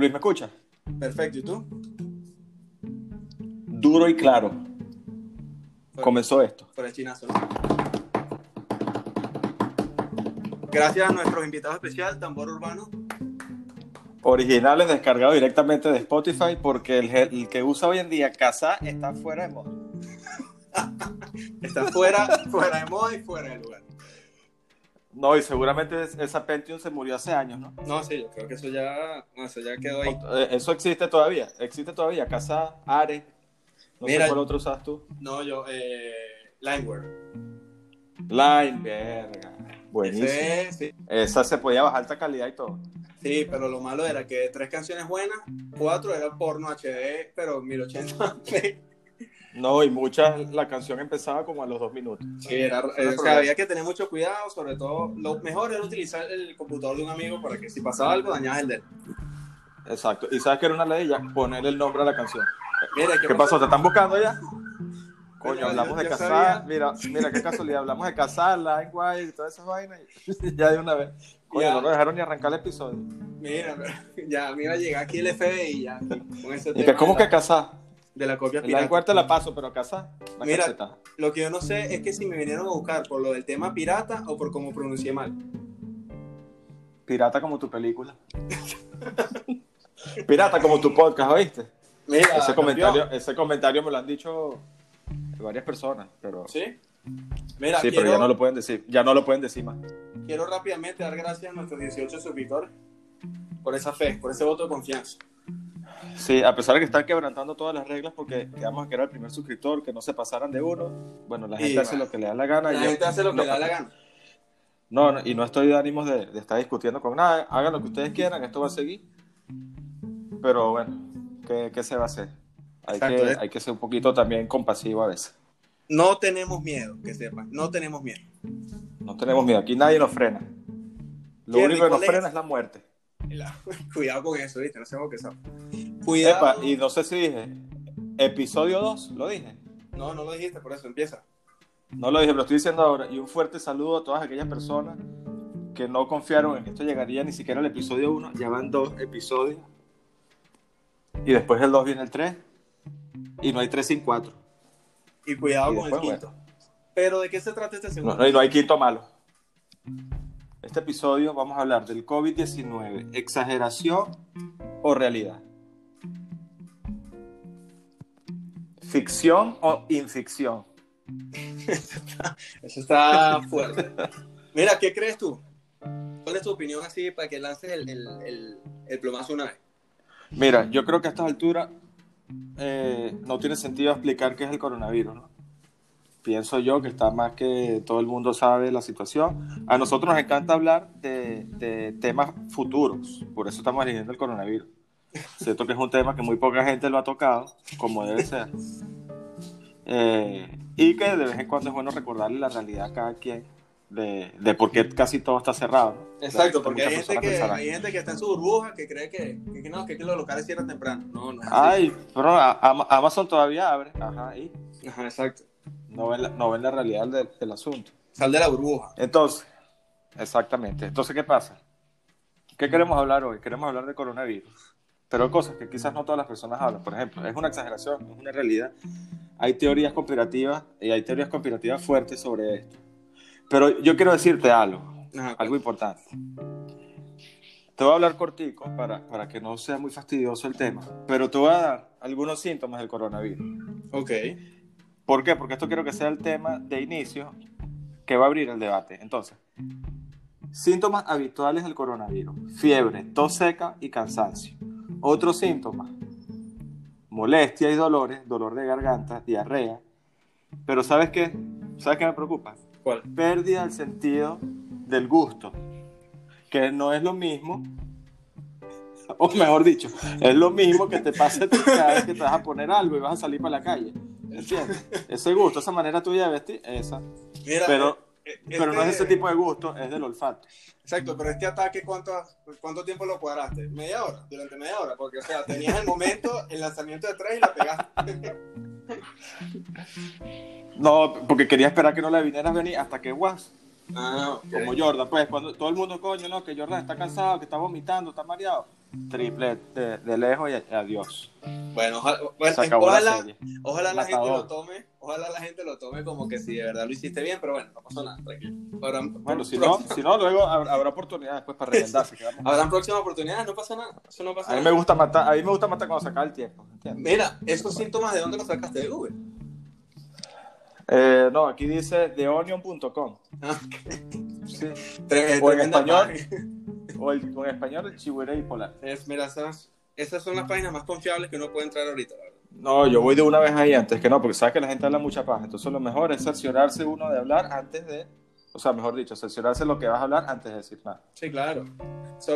Luis, ¿me escuchas? Perfecto, ¿y tú? Duro y claro. Comenzó esto. Por el chinazo. Gracias a nuestro invitado especial, Tambor Urbano. Originales descargados directamente de Spotify porque el, el que usa hoy en día Casa está fuera de moda. está fuera, fuera de moda y fuera de lugar. No, y seguramente esa Pentium se murió hace años, ¿no? No, sí, yo creo que eso ya, eso ya quedó ahí. Eh, eso existe todavía, existe todavía. Casa, Are, no Mira, sé cuál otro usas tú. No, yo, eh, Lineware. Line, verga. Buenísimo. Ese, sí, Esa se podía bajar alta calidad y todo. sí, pero lo malo era que tres canciones buenas, cuatro era porno HD, pero 1080p. No, y muchas, la canción empezaba como a los dos minutos. Sí, era, o sea, había que tener mucho cuidado, sobre todo, lo mejor era utilizar el computador de un amigo para que si pasaba algo dañabas el de él. Exacto. ¿Y sabes que era una ley ya? Poner el nombre a la canción. Mira, ¿Qué pasó? ¿Te están buscando ya? Coño, hablamos de casar. Mira, mira qué casualidad. Hablamos de casar, LimeWire y todas esas vainas. y ya de una vez. Coño, Ya. no nos dejaron ni arrancar el episodio. Mira, ya me iba a llegar aquí el FBI y ya, con ese Y tema que, ¿cómo que casar? De la copia pirata. LimeWire te la paso, pero casar. la Mira. Lo que yo no sé es que si me vinieron a buscar por lo del tema pirata o por cómo pronuncié mal. Pirata como tu película. Pirata como tu podcast, ¿oíste? Mira, Ese campeón. comentario, ese comentario me lo han dicho varias personas, pero sí, ¿Sí? Mira, pero quiero, ya no lo pueden decir, ya no lo pueden decir más. quiero rápidamente dar gracias a nuestros 18 suscriptores por esa fe, por ese voto de confianza. Sí, a pesar de que están quebrantando todas las reglas porque quedamos que era el primer suscriptor, que no se pasaran de uno, bueno, la Y gente hace bueno. lo que le da la gana. La y yo- gente hace lo que no, le da la gana. No, no, y no estoy de ánimos de, de estar discutiendo con nada, hagan lo que ustedes quieran, esto va a seguir. Pero bueno, ¿qué, qué se va a hacer? Hay, Exacto, que, es- hay que ser un poquito también compasivo a veces. No tenemos miedo, que sepan, no tenemos miedo. No tenemos miedo, aquí nadie nos frena. Lo único que nos frena es la muerte. La- Cuidado con eso, ¿viste? No sé que sabe. Cuidado. Epa, y no sé si dije, episodio 2, lo dije. No, no lo dijiste, por eso empieza. No lo dije, lo estoy diciendo ahora. Y un fuerte saludo a todas aquellas personas que no confiaron en que esto llegaría ni siquiera al episodio 1. Ya van dos episodios. Y después del 2 viene el 3. Y no hay 3 sin 4. Y cuidado Y con el quinto. Pero ¿de qué se trata este No, segundo? no, y no hay quinto malo. Este episodio vamos a hablar del COVID-19. ¿Exageración o realidad? ¿Ficción o inficción? Eso está fuerte. Mira, ¿qué crees tú? ¿Cuál es tu opinión así para que lances el, el, el, el plomazo una vez? Mira, yo creo que a estas alturas eh, no tiene sentido explicar qué es el coronavirus, ¿no? Pienso yo que está más que todo el mundo sabe la situación. A nosotros nos encanta hablar de, de temas futuros, por eso estamos eligiendo el coronavirus. Siento que es un tema que muy poca gente lo ha tocado, como debe ser. Eh, y que de vez en cuando es bueno recordarle la realidad a cada quien de, de por qué casi todo está cerrado. Exacto, Que porque hay gente, que, hay gente que está en su burbuja que cree que, no, que, los locales cierran temprano. No, no. Ay, pero Amazon todavía abre. Ajá, y Ajá, exacto. No ven la, no ven la realidad del, del asunto. Sal de la burbuja. Entonces, exactamente. Entonces, ¿qué pasa? ¿Qué queremos hablar hoy? Queremos hablar de coronavirus. Pero hay cosas que quizás no todas las personas hablan. Por ejemplo, es una exageración, es una realidad. Hay teorías conspirativas y hay teorías conspirativas fuertes sobre esto. Pero yo quiero decirte algo, Ajá, algo importante. Te voy a hablar cortico para, para que no sea muy fastidioso el tema, pero te voy a dar algunos síntomas del coronavirus. Ok. ¿Por qué? Porque esto quiero que sea el tema de inicio que va a abrir el debate. Entonces, síntomas habituales del coronavirus. Fiebre, tos seca y cansancio. Otros síntomas. Molestia y dolores, dolor de garganta, diarrea. Pero ¿sabes qué? ¿Sabes qué me preocupa? ¿Cuál? Pérdida del sentido del gusto. Que no es lo mismo, o mejor dicho, es lo mismo que te pasa cada vez que te vas a poner algo y vas a salir para la calle. ¿Entiendes? Ese gusto, esa manera tuya de vestir, esa. Mira, Pero, eh, pero no es este- ese tipo de gusto, es del olfato. Exacto, pero este ataque, ¿cuánto, ¿cuánto tiempo lo cuadraste? ¿Media hora? Durante media hora, porque, o sea, tenías el momento, el lanzamiento de tres y la pegaste. No, porque quería esperar que no la vinieras a venir hasta que guas, Ah, como Jordan, pues cuando todo el mundo, coño, no, que Jordan está cansado, que está vomitando, está mareado. Triple de, de lejos y adiós. Bueno, ojalá, bueno, la ojalá, la gente lo tome, ojalá la gente lo tome como que si de verdad lo hiciste bien, pero bueno, no pasó nada, tranquilo. Habrán, Bueno, si no, si no luego habrá, oportunidad después para vamos. habrán próximas oportunidades, no pasa nada, eso no pasa A mí nada. me gusta matar, a mí me gusta matar cuando se acaba el tiempo. ¿entiendes? Mira, esos síntomas de dónde los sacaste de Google. Eh, no, aquí dice theonion.com. Ah, Sí. tre- O en tremenda español. O, el, o en español el chihuahua polar. Es, mira, esas, esas son las páginas más confiables que uno puede entrar ahorita, verdad. No, yo voy de una vez ahí antes que no, porque sabes que la gente habla mucha paja. Entonces lo mejor es cerciorarse uno de hablar antes de, o sea, mejor dicho, cerciorarse lo que vas a hablar antes de decir nada. Sí, claro.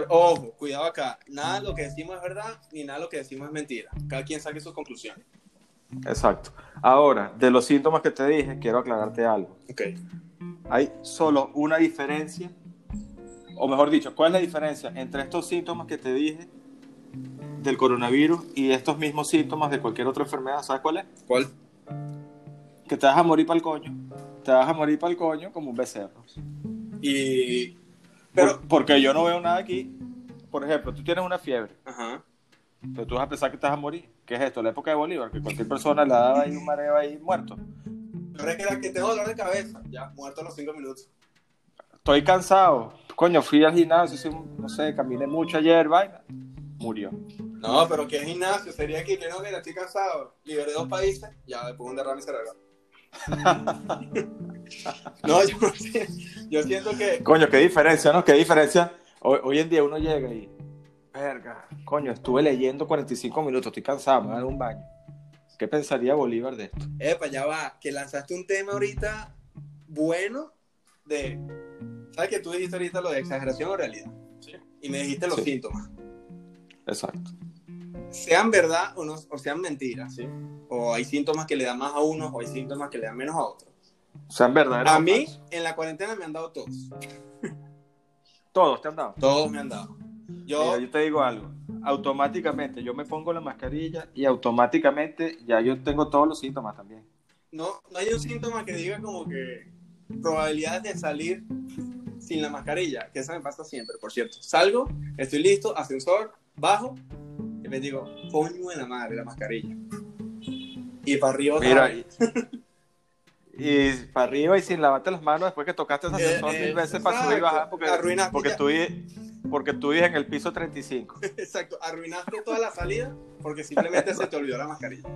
Ojo, cuidado acá. Nada de lo que decimos es verdad, ni nada de lo que decimos es mentira. Cada quien saque sus conclusiones. Exacto. Ahora, de los síntomas que te dije, quiero aclararte algo. Ok. Hay solo una diferencia, o mejor dicho, ¿cuál es la diferencia entre estos síntomas que te dije del coronavirus y estos mismos síntomas de cualquier otra enfermedad? ¿Sabes cuál es? ¿Cuál? Que te vas a morir para el coño. Te vas a morir para el coño como un becerro. Y. Pero, porque yo no veo nada aquí. Por ejemplo, tú tienes una fiebre, Ajá. pero tú vas a pensar que te vas a morir. ¿Qué es esto? La época de Bolívar, que cualquier persona le daba ahí un mareo ahí muerto. Pero es que era que tengo dolor de cabeza. Ya, muerto a los cinco minutos. Estoy cansado. Coño, fui al gimnasio, no sé, caminé mucho ayer, vaina. Murió. No, pero ¿qué gimnasio? Sería que, que no, mira, estoy cansado. Liberé dos países, ya después un derrame cerebral. no, yo, yo siento que. Coño, qué diferencia, ¿no? Qué diferencia. Hoy, hoy en día uno llega y. Verga, coño, estuve leyendo 45 minutos, estoy cansado, me voy a dar un baño. ¿Qué pensaría Bolívar de esto? Epa, ya va. Que lanzaste un tema ahorita bueno de. ¿Sabes que tú dijiste ahorita lo de exageración o realidad? Y me dijiste los Sí. síntomas. Exacto. Sean verdad o, no, o sean mentiras, ¿sí? O hay síntomas que le dan más a unos o hay síntomas que le dan menos a otros. O sea, en verdad. A mí, en la cuarentena me han dado todos. Todos te han dado. Todos me han dado. Yo, Mira, yo te digo algo. Automáticamente yo me pongo la mascarilla y automáticamente ya yo tengo todos los síntomas también. no, no hay un síntoma que diga como que probabilidades de salir sin la mascarilla, que eso me pasa siempre, por cierto. Salgo, estoy listo, ascensor, bajo, y me digo, coño de la madre, la mascarilla. Y para arriba Mira, y, y para arriba y sin lavarte las manos después que tocaste ese ascensor Eh, mil eh, veces para subir y bajar porque, porque, tú, porque tú vives en el piso 35. Exacto, arruinaste toda la salida porque simplemente se te olvidó la mascarilla.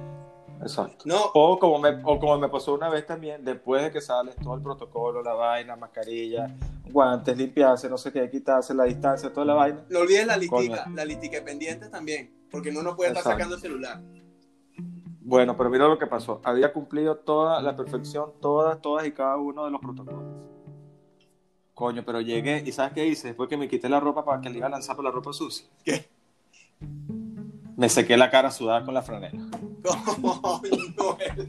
Exacto. No, O como, me, o como me pasó una vez también, después de que sales todo el protocolo, la vaina, mascarilla, guantes, limpiarse, no sé qué, quitarse la distancia, toda la vaina. no olvides la litica, Coño. la litica pendiente también, porque uno no puede estar Exacto. sacando el celular. Bueno, pero mira lo que pasó. Había cumplido toda la perfección, todas, todas y cada uno de los protocolos. Coño, pero llegué y ¿sabes qué hice? Después que me quité la ropa para que le iba a lanzar por la ropa sucia. ¿Qué? Me sequé la cara sudada con la franela. Coño,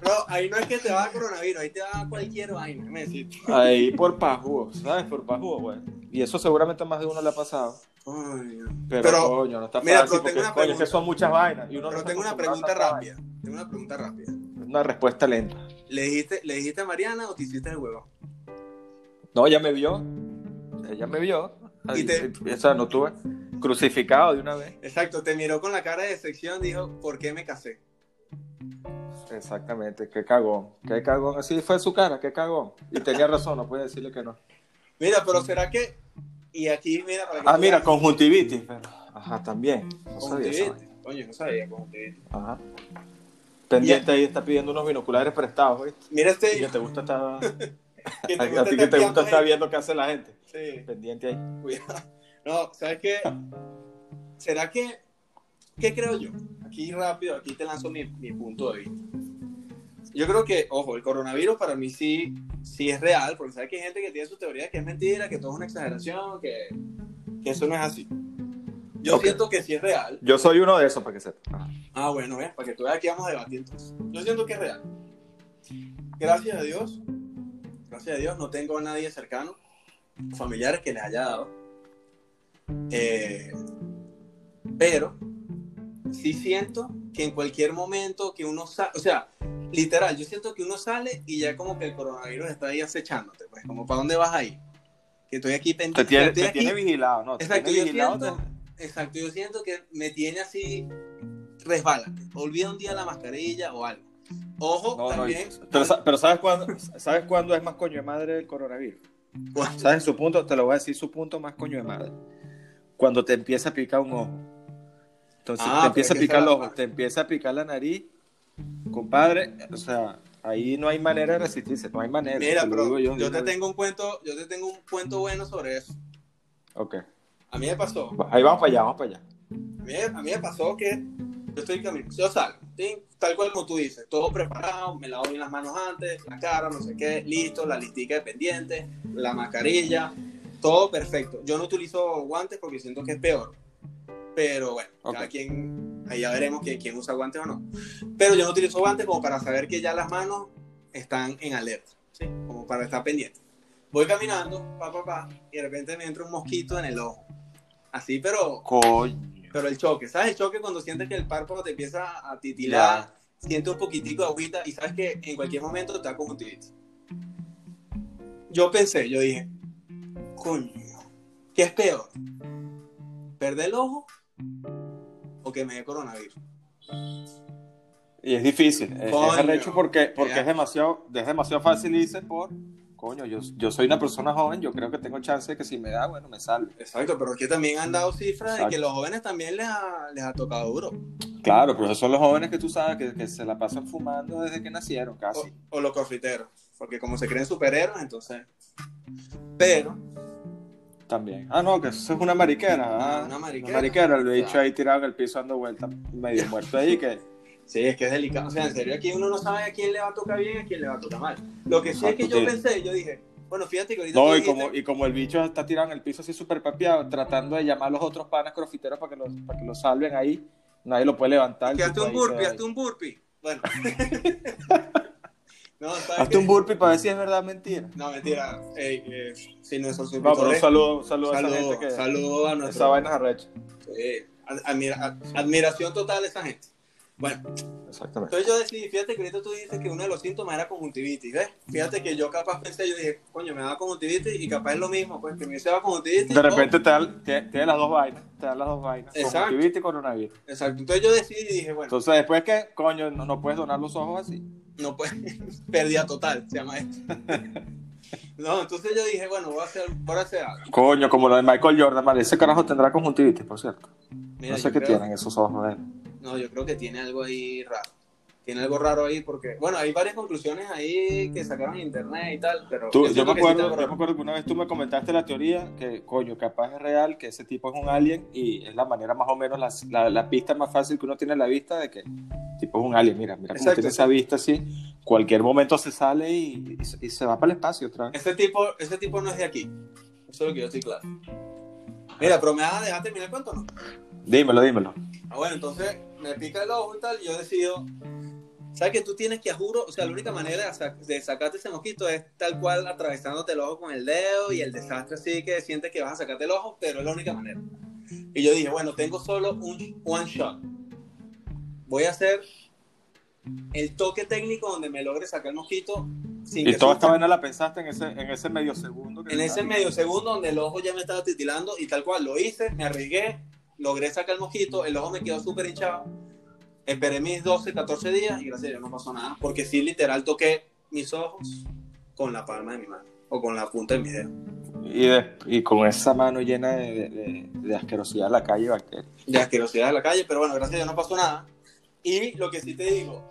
Bro, ahí no es que te va a coronavirus, ahí te va cualquier vaina. Me decís, Ahí por pajugo, ¿sabes? Por pajugo, güey. Y eso seguramente más de uno le ha pasado. coño. Pero, Pero, coño, no está mira, fácil pero porque tengo una coño, es que pregunta. son muchas vainas. Y uno no Pero está tengo una pregunta rápida. Tengo una pregunta rápida. vaina. Una respuesta lenta. ¿Le dijiste, ¿Le dijiste a Mariana o te hiciste el huevo? No, ella me vio. Ella me vio. Y te- O sea, no tuve crucificado de una vez. Exacto, te miró con la cara de decepción, dijo, ¿por qué me casé? Exactamente, qué cagón. Qué cagón. Así fue su cara, qué cagón. Y tenía razón, no puede decirle que no. Mira, pero ¿será que...? Y aquí, mira, para que Ah, mira, veas- conjuntivitis. Pero... Ajá, también. No sabía eso. Conjuntivitis. Coño, no sabía conjuntivitis. Ajá. Pendiente ahí está pidiendo unos binoculares prestados, ¿viste? Mira este... Y que te gusta estar... te A, gusta a ti que te gusta estar viendo qué hace la gente. Sí. Pendiente ahí. Cuidado. No, ¿sabes qué? ¿Será que... ¿Qué creo yo? Aquí rápido, aquí te lanzo mi, mi punto de vista. Yo creo que, ojo, el coronavirus para mí sí, sí es real, porque sabes que hay gente que tiene su teoría que es mentira, que todo es una exageración, que, que eso no es así. Yo Ok. siento que sí es real. Yo soy uno de esos, para que sepa. Ah, bueno, ¿ves? Para que tú veas que vamos a debatir entonces. Yo siento que es real. Gracias a Dios, gracias a Dios no tengo a nadie cercano, familiares que les haya dado. Eh, pero sí siento que en cualquier momento que uno sale, o sea, literal, yo siento que uno sale y ya como que el coronavirus está ahí acechándote, pues como para dónde vas ahí. que estoy aquí pendiente. Te tiene, te tiene vigilado, ¿no? Te Exacto, tiene yo vigilado, siento, exacto, yo siento que me tiene así resbala. Olvida un día la mascarilla o algo. Ojo, te- no, no, también. pero, sa- pero ¿sabes cuándo, ¿sabes cuándo es más coño de madre el coronavirus? ¿Sabes su punto? Te lo voy a decir su punto más coño de madre. Cuando te empieza a picar un ojo. Entonces Ah, te empieza a picar el ojo, te empieza a picar la nariz, compadre, o sea, ahí no hay manera de resistirse, no hay manera. Mira, te digo yo, te tengo un cuento, yo te tengo un cuento bueno sobre eso. Ok, A mí me pasó, ahí vamos para allá, vamos para allá. a mí, a mí me pasó que yo estoy caminando, yo salgo, ¿sí? tal cual como tú dices, todo preparado, me lavo bien las manos antes, la cara, no sé qué, listo, la listica de pendientes, la mascarilla, todo perfecto. Yo no utilizo guantes porque siento que es peor, pero bueno, Ok. cada quien, ahí ya veremos que, quién usa guantes o no. Pero yo no utilizo guantes como para saber que ya las manos están en alerta, ¿sí? como para estar pendiente. Voy caminando, pa, pa, pa, y de repente me entra un mosquito en el ojo. Así, pero Coño. Pero el choque, ¿sabes? El choque cuando sientes que el párpado te empieza a titilar, sientes un poquitico de agüita y sabes que en cualquier momento te da conjuntivitis. Yo pensé, yo dije, coño, ¿qué es peor? ¿Perder el ojo o que me dé coronavirus? Y es difícil, es, es arrecho porque, porque es demasiado, es demasiado fácil irse por, coño, yo, yo soy una persona joven, yo creo que tengo chance de que si me da, bueno, me salve. Exacto, pero es que también han dado cifras de que los jóvenes también les ha, les ha tocado duro. Claro, pero esos son los jóvenes que tú sabes que, que se la pasan fumando desde que nacieron, casi. o los cofriteros, porque como se creen superhéroes, entonces... Pero, También. Ah, no, que eso es una mariquera. Ah, Una mariquera. Una mariquera, el bicho Claro. ahí tirado en el piso dando vueltas, medio muerto ahí, que Sí, es que es delicado. O sea, en serio, aquí uno no sabe a quién le va a tocar bien y a quién le va a tocar mal. Lo que sí es que yo sí. pensé, yo dije, bueno, fíjate que ahorita No, y dijiste- como, y como el bicho está tirado en el piso así súper papiado, tratando de llamar a los otros panas crofiteros para que los, para que lo salven ahí, nadie lo puede levantar. que hazte un burpee, hazte un burpee. Bueno. no, ¿sabes Hazte un burpee para ver si es verdad o mentira. No, mentira. Ey, eh, si nuestros No, pero un saludo, un saludo a esa saludo, gente que saludo a esa nuestra... vaina es arrecha. admira- admiración total a esa gente. Bueno, Exactamente. entonces yo decidí, fíjate que ahorita tú dices que uno de los síntomas era conjuntivitis, ¿ves? Fíjate que yo capaz pensé, yo dije, coño, me da conjuntivitis y capaz es lo mismo, pues que me hice conjuntivitis. De repente te dan, te, te dan las dos vainas, te dan las dos vainas, Exacto. conjuntivitis y coronavirus. Exacto, entonces yo decidí y dije, bueno, Entonces después que, coño, no, no puedes donar los ojos así. no puede, pérdida total, se llama esto. No, entonces yo dije, bueno, voy a hacer, voy a hacer algo. Coño, como lo de Michael Jordan, vale, ese carajo tendrá conjuntivitis, por cierto. Mira, no sé qué creo- tienen esos ojos de él. No, yo creo que tiene algo ahí raro. Tiene algo raro ahí porque, bueno, hay varias conclusiones ahí que sacaron en internet y tal, pero Tú- yo, me sí acuerdo, yo me acuerdo que una vez tú me comentaste la teoría que, coño, capaz es real, que ese tipo es un alien y es la manera más o menos, la, la, la pista más fácil que uno tiene en la vista de que tipo es un alien. Mira, mira cómo Exacto. tiene esa vista así. Cualquier momento se sale y, y se- y se va para el espacio otra vez. Ese tipo, ese tipo no es de aquí. Eso es lo que yo estoy claro. Mira, pero me vas a dejar terminar el cuento, ¿no? Dímelo, dímelo. Ah, bueno, entonces me pica el ojo y tal, y yo decido. ¿Sabes que tú tienes que, juro? O sea, la única manera de, sa- de sacarte ese mosquito es tal cual atravesándote el ojo con el dedo y el desastre así que sientes que vas a sacarte el ojo, pero es la única manera. Y yo dije, bueno, tengo solo un one shot. Voy a hacer el toque técnico donde me logre sacar el mosquito sin Y toda esta vaina la pensaste en ese, en ese medio segundo. que En ese medio segundo donde el ojo ya me estaba titilando y tal cual lo hice, me arriesgué, logré sacar el mosquito, el ojo me quedó súper hinchado. Esperé mis 12, 14 días y gracias a Dios no pasó nada, porque sí, literal, toqué mis ojos con la palma de mi mano o con la punta de mi dedo. Y, de- y con esa mano llena de, de- de- de asquerosidad en la calle y bacterias. De asquerosidad de la calle, pero bueno, gracias a Dios no pasó nada. Y lo que sí te digo,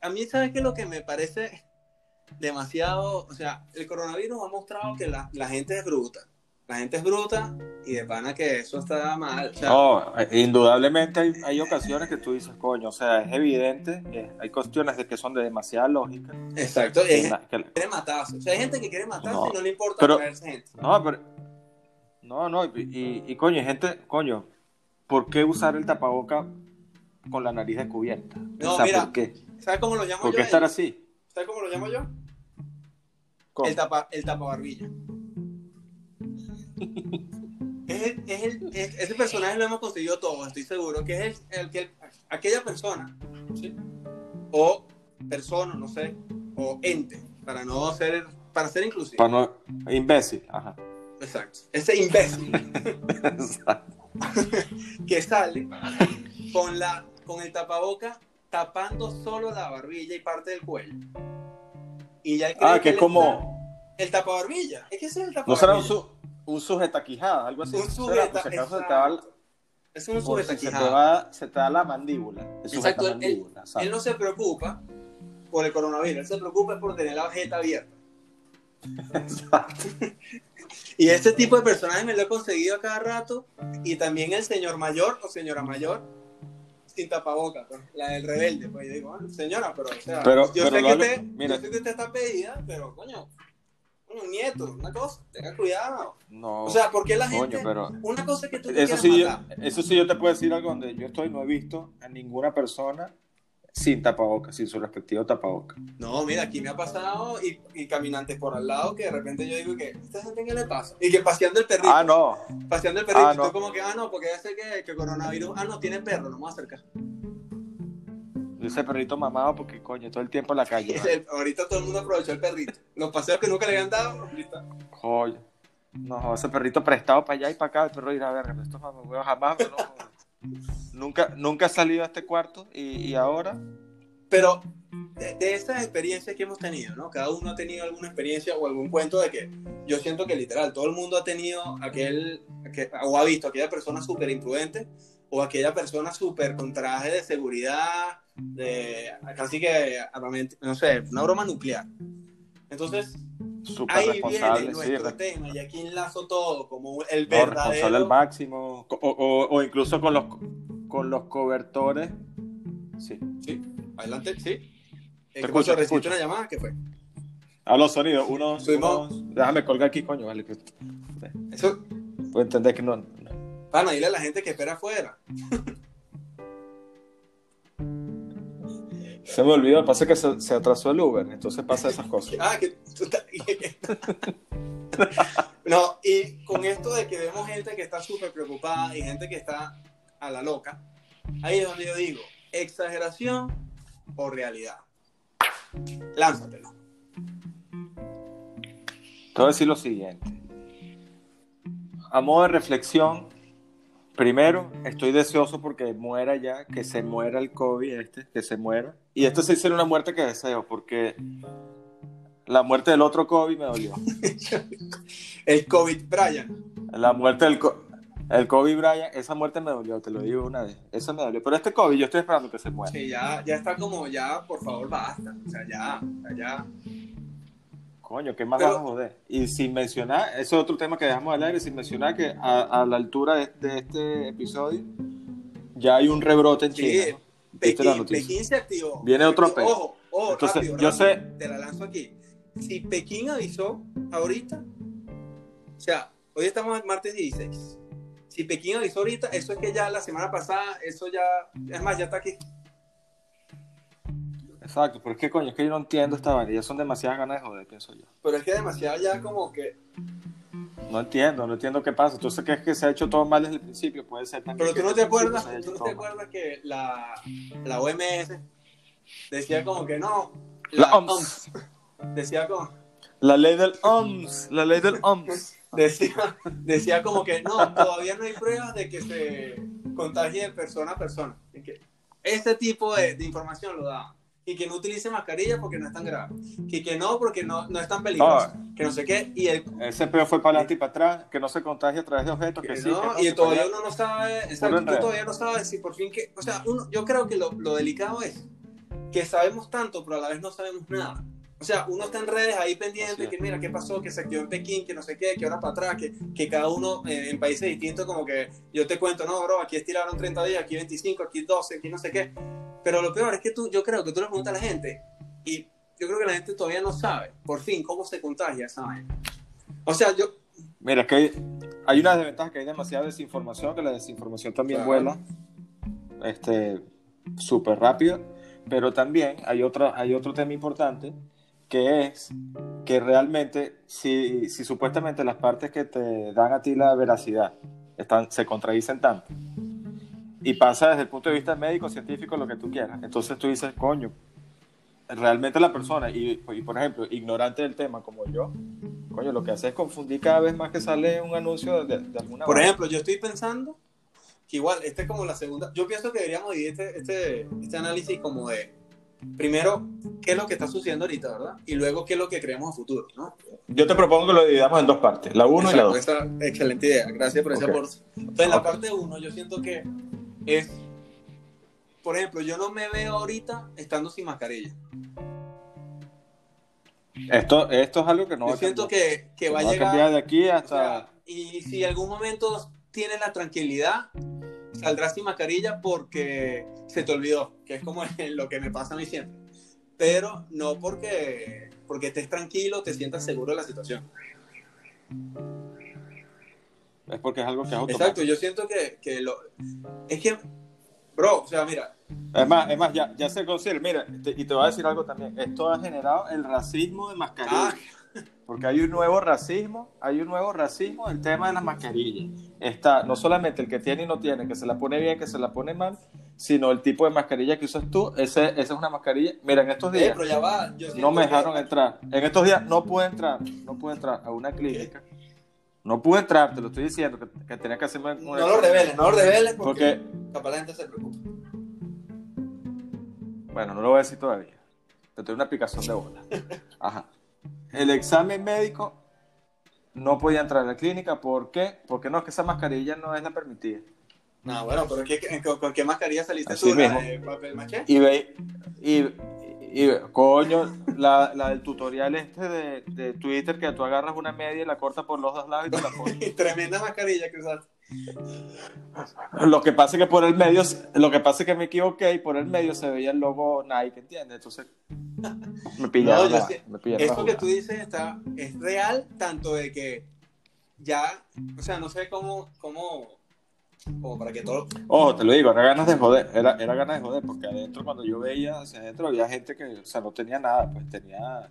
a mí, ¿sabes qué? Lo que me parece demasiado, o sea, el coronavirus ha mostrado que la, la gente es bruta. La gente es bruta y de pana que eso está mal. O sea, No, indudablemente hay, hay ocasiones que tú dices, coño, o sea, es evidente, eh, hay cuestiones de que son de demasiada lógica. Exacto, es, na- que- quiere matarse. O sea, hay gente que quiere matarse No, y no le importa pero- gente. no, pero, no, no, y, y- y, coño, gente, coño, ¿por qué usar el tapaboca con la nariz descubierta? No, o sea, mira, ¿por qué? ¿Sabes cómo lo llamo ¿Por yo? qué a estar así? ¿Sabes cómo lo llamo yo? ¿Cómo? El tapa, el tapabarbilla. Es el- es el- es- ese personaje lo hemos conseguido todos, estoy seguro, que es el, que aquella persona, ¿sí? o persona, no sé, o ente, para no ser para ser inclusivo. Para no, imbécil, ajá. Exacto. Ese imbécil que sale con, la, con el tapaboca tapando solo la barbilla y parte del cuello. Y ya Ah, que es como. está- El tapabarbilla. Es que ese es el ¿No tapabarbilla. será un, un algo así? Sujeta, Por si acaso se te va. Es un si se te va, se te da la mandíbula. Exacto, él- no se preocupa por el coronavirus, él se preocupa por tener la jeta abierta. Exacto. Y ese tipo de personajes me lo he conseguido a cada rato. Y también el señor mayor o señora mayor sin tapabocas, pues, la del rebelde. Pues yo digo, "Ah, señora, pero, o sea, Pero- yo, pero sé que usted, mira. yo sé que usted está pedida, pero coño, coño, nieto, una cosa, tenga cuidado. No. O sea, porque la gente, coño, pero. una cosa que tú te Eso sí, yo, eso sí, yo te puedo decir algo donde yo estoy, no he visto a ninguna persona sin tapabocas, sin su respectivo tapabocas. No, mira, aquí me ha pasado y, y caminantes por al lado que de repente yo digo que, ¿esta gente qué le pasa? Y que paseando el perrito. Ah, no. paseando el perrito, Ah, y no. tú como que, ah, no, porque ya sé que, que coronavirus, ah, no, tiene perro, no me voy a acercar. Ese perrito mamado porque, coño, todo el tiempo en la calle. ahorita todo el mundo aprovechó el perrito. Los paseos que nunca le habían dado, ahorita. Coño. No, ese perrito prestado para allá y para acá, el perro irá a ver, estos mamahuevos jamás, pero no. nunca, nunca he salido a este cuarto y, y ahora, Pero de, de esas experiencias que hemos tenido, ¿no? Cada uno ha tenido alguna experiencia o algún cuento de que yo siento que literal, todo el mundo ha tenido aquel, que, o ha visto aquella persona súper imprudente o aquella persona súper con traje de seguridad, de casi que, no sé, una broma nuclear. Entonces, súper ahí viene responsable, sí, nuestro re- tema y aquí enlazo todo como el no, responsable al verdadero... máximo, o, o- o incluso con los, con los cobertores. Sí. Sí, adelante, sí. Te Eh, ¿qué escucho, ¿Recibiste una llamada? ¿Qué fue? A los sonidos, uno, Subimos- uno- déjame colgar aquí, coño, vale. que- Eso, Puedo entender que no. no. Dile a la gente que espera afuera. Se me olvidó, pasa que se, se atrasó el Uber, entonces pasa esas cosas. Ah, que tú estás... no, y con esto de que vemos gente que está súper preocupada y gente que está a la loca, ahí es donde yo digo, exageración o realidad. Lánzatelo. Te voy a decir lo siguiente. A modo de reflexión, primero, estoy deseoso porque muera ya, que se muera el COVID este, que se muera. Y esto sí sería una muerte que deseo, porque la muerte del otro COVID me dolió. El COVID, Brian. La muerte del co- el COVID, Brian, esa muerte me dolió, te lo digo una vez. Esa me dolió. Pero este COVID, yo estoy esperando que se muera. Sí, ya, ya está como, ya, por favor, basta. O sea, ya, ya. Coño, ¿qué más Pero- vamos a joder? Y sin mencionar, ese es otro tema que dejamos al aire, sin mencionar que a, a la altura de, de este episodio ya hay un rebrote en Sí, China. ¿no? ¿Viste la Pekín? Pekín se activó. Viene otro Pekín-. Ojo, ojo, Entonces, rápido, yo rápido, sé- Te la lanzo aquí. Si Pekín avisó ahorita, o sea, hoy estamos en martes 16. Si Pekín avisó ahorita, eso es que ya la semana pasada, eso ya, es más, ya está aquí. Exacto, pero es que coño, es que yo no entiendo esta vaina, ya son demasiadas ganas de joder, pienso yo. Pero es que demasiado ya como que. No entiendo, no entiendo qué pasa. Entonces, ¿qué es que se ha hecho todo mal desde el principio? Puede ser también. Pero que tú no te acuerdas, tú no te acuerdas que la, la OMS decía como que no. La OMS. Decía como. La ley del OMS, la ley del OMS. decía, decía como que no, todavía no hay pruebas de que se contagie de persona a persona. Que ese tipo de, de información lo da. Y que no utilice mascarilla porque no es tan grave. Y que no porque no, no es tan peligroso. Ah. Que no sé qué. Y, el, Ese peor fue para adelante y para atrás, que no se contagie a través de objetos, que, que sí. no, que y se todavía uno no sabe, exacto, todavía no sabes si por fin que, o sea, uno, yo creo que lo, lo delicado es que sabemos tanto, pero a la vez no sabemos nada. O sea, uno está en redes ahí pendiente, que mira qué pasó, que se activó en Pekín, que no sé qué, que ahora para atrás, que, que cada uno eh, en países distintos, como que yo te cuento, no, bro, aquí estiraron 30 días, aquí 25, aquí 12, aquí no sé qué. Pero lo peor es que tú, yo creo que tú le preguntas a la gente y yo creo que la gente todavía no sabe, por fin, cómo se contagia esa vaina. O sea, yo, Mira, es que hay, hay una desventaja que hay demasiada desinformación, que la desinformación también Claro. vuela este, súper rápido, pero también hay, otra, hay otro tema importante, que es que realmente, si, si supuestamente las partes que te dan a ti la veracidad están, se contradicen tanto, y pasa desde el punto de vista médico, científico, lo que tú quieras, entonces tú dices, coño, realmente la persona, y, y, por ejemplo, ignorante del tema como yo, coño, lo que hace es confundir cada vez más que sale un anuncio de, de alguna Por ejemplo, yo estoy pensando que igual, esta es como la segunda, yo pienso que deberíamos dividir este, este, este análisis como de, primero, qué es lo que está sucediendo ahorita, ¿verdad? Y luego, qué es lo que creemos a futuro, ¿no? Yo te propongo que lo dividamos en dos partes, la uno y la dos. Esa, excelente idea, gracias por ese okay. aporte. Entonces, la parte uno, yo siento que es, por ejemplo, yo no me veo ahorita estando sin mascarilla. Esto, esto es algo que no yo va siento a que, que va a llegar. cambiar de aquí hasta. o sea, y si en algún momento tienes la tranquilidad, saldrás sin mascarilla porque se te olvidó, que es como lo que me pasa a mí siempre. Pero no porque, porque estés tranquilo, te sientas seguro de la situación. Es porque es algo que es automático. Exacto, yo siento que, que lo... Es que, bro, o sea, mira, Es más, es más ya, ya se considera, mira, te- y te voy a decir algo también, esto ha generado el racismo de mascarillas. ah, Porque hay un nuevo racismo, hay un nuevo racismo el tema de las mascarillas. Está no solamente el que tiene y no tiene, que se la pone bien, que se la pone mal, sino el tipo de mascarilla que usas tú. Ese, esa es una mascarilla. Mira, en estos eh, días pero ya va. Yo no me que- dejaron entrar. En estos días no pude entrar, no pude entrar a una clínica. No pude entrar, te lo estoy diciendo, que, que tenía que hacerme un No lo reveles, no lo reveles porque, Porque, capaz la gente se preocupa. bueno, no lo voy a decir todavía. Te doy una picazón de bola. Ajá. El examen médico no podía entrar a la clínica. ¿Por qué? Porque no, es que esa mascarilla no es la permitida. No, bueno, pero que ¿con, con qué mascarilla saliste Así tú? ¿La mismo. de papel maché? Y ve, y, y, coño, la, la del tutorial este de, de Twitter que tú agarras una media y la cortas por los dos lados y te la pones. Tremenda mascarilla que usaste. Lo que pasa es que por el medio, lo que pasa es que me equivoqué y por el medio se veía el logo Nike, ¿entiendes? Entonces me pillaron. No, yo la- sé. me pillaron la Esto que tú dices está, es real, tanto de que ya, o sea, no sé cómo, cómo, como para que todo, Ojo, te lo digo, era ganas de joder, era, era ganas de joder, porque adentro cuando yo veía hacia adentro había gente que, o sea, no tenía nada, pues tenía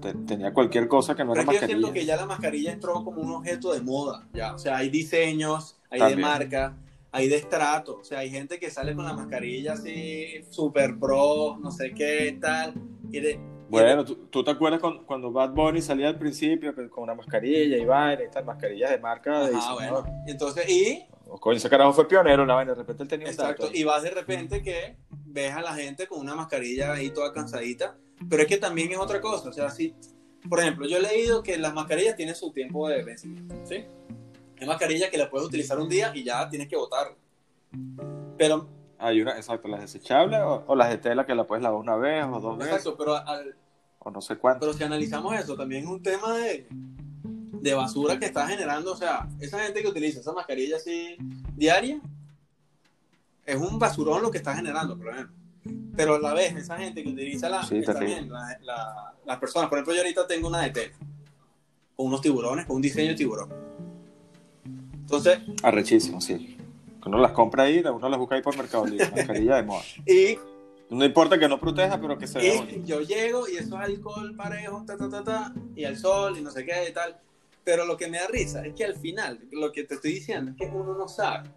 te- tenía cualquier cosa que no Pero era es que yo siento mascarilla. que ya la mascarilla entró como un objeto de moda, ya. O sea, hay diseños, hay También. de marca, hay de estrato. O sea, hay gente que sale con la mascarilla así, super pro, no sé qué, tal. Y de- Bueno, ¿tú, tú te acuerdas con- cuando Bad Bunny salía al principio que- con una mascarilla y vaina y tal, mascarillas de marca diseñador? bueno. Y Entonces, y, O, coño, ese carajo fue pionero en la vaina, de repente él tenía un dato exacto, y vas de repente que ves a la gente con una mascarilla ahí toda cansadita. Pero es que también es otra cosa. O sea, si, por ejemplo, yo he leído que las mascarillas tienen su tiempo de vencimiento, ¿sí? Hay mascarillas que las puedes utilizar un día y ya tienes que botarlas. Pero Hay una, exacto, las desechables o, o las de tela que la puedes lavar una vez o dos veces Exacto, pero, al- o no sé cuánto. pero si analizamos eso, también es un tema de, de basura que está generando, o sea, esa gente que utiliza esa mascarilla así diaria, es un basurón lo que está generando, por ejemplo. Pero a la vez, esa gente que utiliza la, Sí, la- las personas, por ejemplo, yo ahorita tengo una de tela, con unos tiburones, con un diseño de tiburón. Entonces, Arrechísimo, sí. Uno las compra ahí, uno las busca ahí por Mercado Libre, mascarilla de moda. y No importa que no proteja, pero que se vea bonito. Yo llego y eso es alcohol parejo, ta, ta, ta, ta, y al sol y no sé qué y tal. Pero lo que me da risa es que al final, lo que te estoy diciendo es que uno no sabe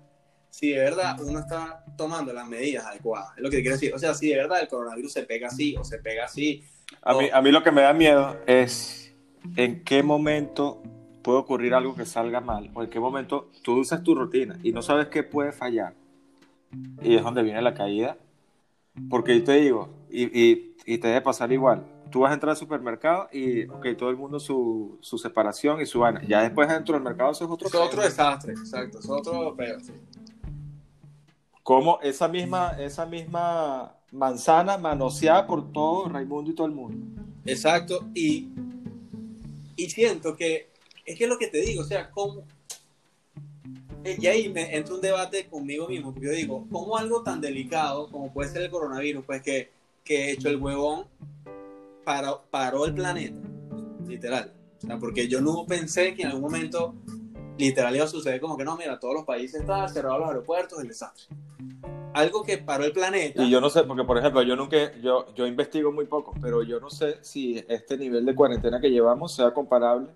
si de verdad uno está tomando las medidas adecuadas. Es lo que te quiero decir. O sea, si de verdad el coronavirus se pega así o se pega así. A mí, a mí lo que me da miedo es en qué momento puede ocurrir algo que salga mal, o en qué momento tú usas tu rutina y no sabes qué puede fallar. Y es donde viene la caída. Porque yo te digo, y, y, y te debe pasar igual. Tú vas a entrar al supermercado y, ok, todo el mundo su, su separación y su vaina. Ya después dentro del mercado eso es otro es otro desastre, exacto. Es otro peor, sí. Como esa misma, esa misma manzana manoseada por todo Raimundo y todo el mundo. Exacto. Y, y siento que es que es lo que te digo, o sea, cómo. Y ahí me entra un debate conmigo mismo, porque yo digo, ¿cómo algo tan delicado como puede ser el coronavirus, pues que, que hecho el huevón paró, paró el planeta? Literal. O sea, porque yo no pensé que en algún momento literal iba a suceder como que no, mira, todos los países están cerrados los aeropuertos, el desastre. Algo que paró el planeta. Y yo no sé, porque por ejemplo, yo nunca, yo, yo investigo muy poco, pero yo no sé si este nivel de cuarentena que llevamos sea comparable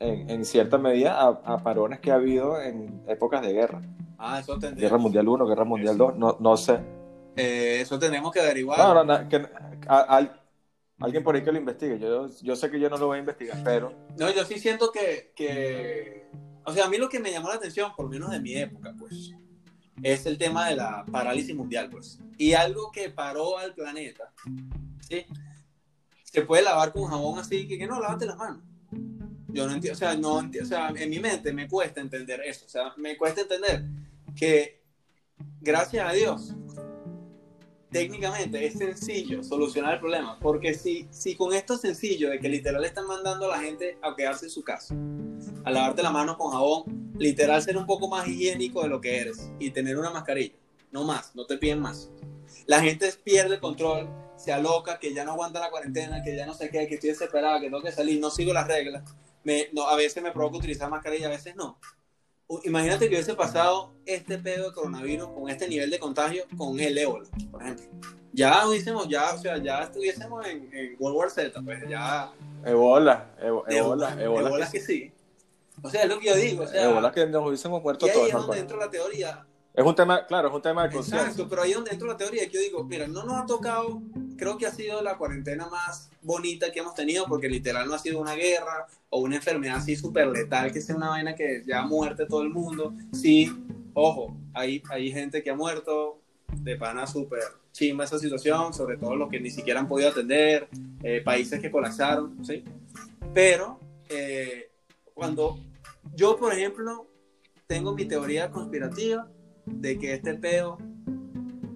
en, en cierta medida a, a parones que ha habido en épocas de guerra. Ah, eso tendría. Guerra Mundial 1, Guerra Mundial 2, no, no sé. Eh, eso tenemos que averiguar. No, no, no, que, a- a- alguien por ahí que lo investigue. Yo, yo sé que yo no lo voy a investigar, pero No, yo sí siento que, que, o sea, a mí lo que me llamó la atención, por lo menos de mi época, pues, es el tema de la parálisis mundial, pues. Y algo que paró al planeta, ¿sí? Se puede lavar con jabón así, que, que no, lávate las manos. Yo no entiendo, o sea, no enti- o sea, en mi mente me cuesta entender eso, o sea, me cuesta entender que, gracias a Dios, técnicamente es sencillo solucionar el problema, porque si, si con esto sencillo de que literal están mandando a la gente a quedarse en su casa, a lavarte la mano con jabón, literal ser un poco más higiénico de lo que eres y tener una mascarilla, no más, no te piden más. La gente pierde el control, se aloca, que ya no aguanta la cuarentena, que ya no sé qué, que estoy desesperada, que tengo que salir, no sigo las reglas. Me, no, a veces me provoca utilizar mascarilla, a veces no. Imagínate que hubiese pasado este pedo de coronavirus con este nivel de contagio con el ébola, por ejemplo. Ya hubiésemos, ya, o sea, ya estuviésemos en, en World War Z, pues ya. Ebola, ebo- Ebola, Ebola, Ebola que, que sí. O sea, es lo que yo digo, o sea. Ebola que nos hubiésemos muerto y ahí todos. es donde entra la teoría. Es un tema, claro, es un tema de conciencia. Exacto, pero ahí donde entra la teoría que yo digo, mira, no nos ha tocado, creo que ha sido la cuarentena más bonita que hemos tenido, porque literal no ha sido una guerra o una enfermedad así súper letal, que sea una vaina que ya muerte todo el mundo. Sí, ojo, hay, hay gente que ha muerto de pana súper chimba esa situación, sobre todo los que ni siquiera han podido atender, eh, países que colapsaron, ¿sí? Pero eh, cuando yo, por ejemplo, tengo mi teoría conspirativa de que este peo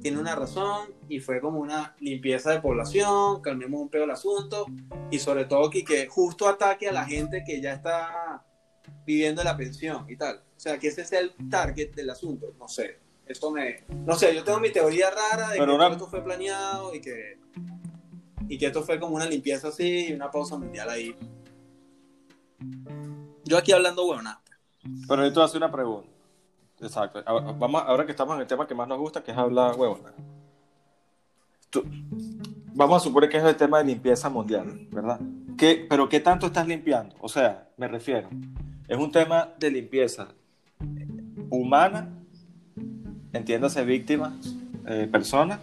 tiene una razón y fue como una limpieza de población, calmemos un peo el asunto y sobre todo que, que justo ataque a la gente que ya está viviendo la pensión y tal. O sea, que ese sea el target del asunto, no sé. Esto me... No sé, yo tengo mi teoría rara de Pero que una- esto fue planeado y que, y que esto fue como una limpieza así y una pausa mundial ahí. Yo aquí hablando huevona. Pero yo te voy a hacer una pregunta. Exacto. Ahora, vamos, ahora que estamos en el tema que más nos gusta, que es hablar huevona. Tú- vamos a suponer que es el tema de limpieza mundial, ¿verdad? ¿Qué, pero ¿qué tanto estás limpiando? O sea, me refiero, es un tema de limpieza humana, entiéndase víctima, eh, persona,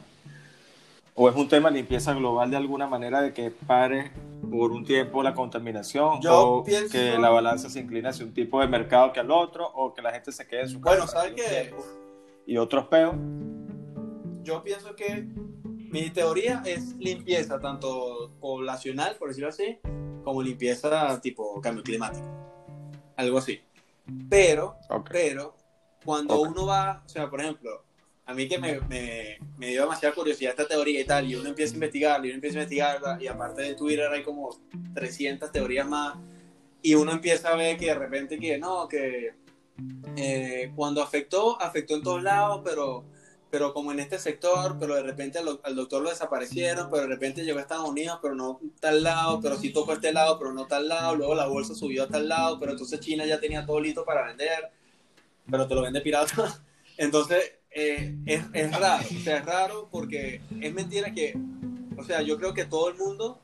o es un tema de limpieza global de alguna manera de que pare por un tiempo la contaminación Yo o pienso- que la balanza se incline hacia un tipo de mercado que al otro o que la gente se quede en su casa Bueno, ¿sabes qué? y otros peos yo pienso que mi teoría es limpieza, tanto poblacional, por decirlo así, como limpieza tipo cambio climático. Algo así. Pero, pero, cuando uno va, o sea, por ejemplo, a mí que me, me, me dio demasiada curiosidad esta teoría y tal, y uno empieza a investigarla, y uno empieza a investigarla, y aparte de Twitter hay como 300 teorías más, y uno empieza a ver que de repente que no, que eh, cuando afectó, afectó en todos lados, pero, pero como en este sector, pero de repente al, al doctor lo desaparecieron, pero de repente llegó a Estados Unidos, pero no tal lado, pero sí tocó este lado, pero no tal lado, luego la bolsa subió a tal lado, pero entonces China ya tenía todo listo para vender, pero te lo vende pirata. Entonces, eh, es, es raro, o sea, es raro porque es mentira que, o sea, yo creo que todo el mundo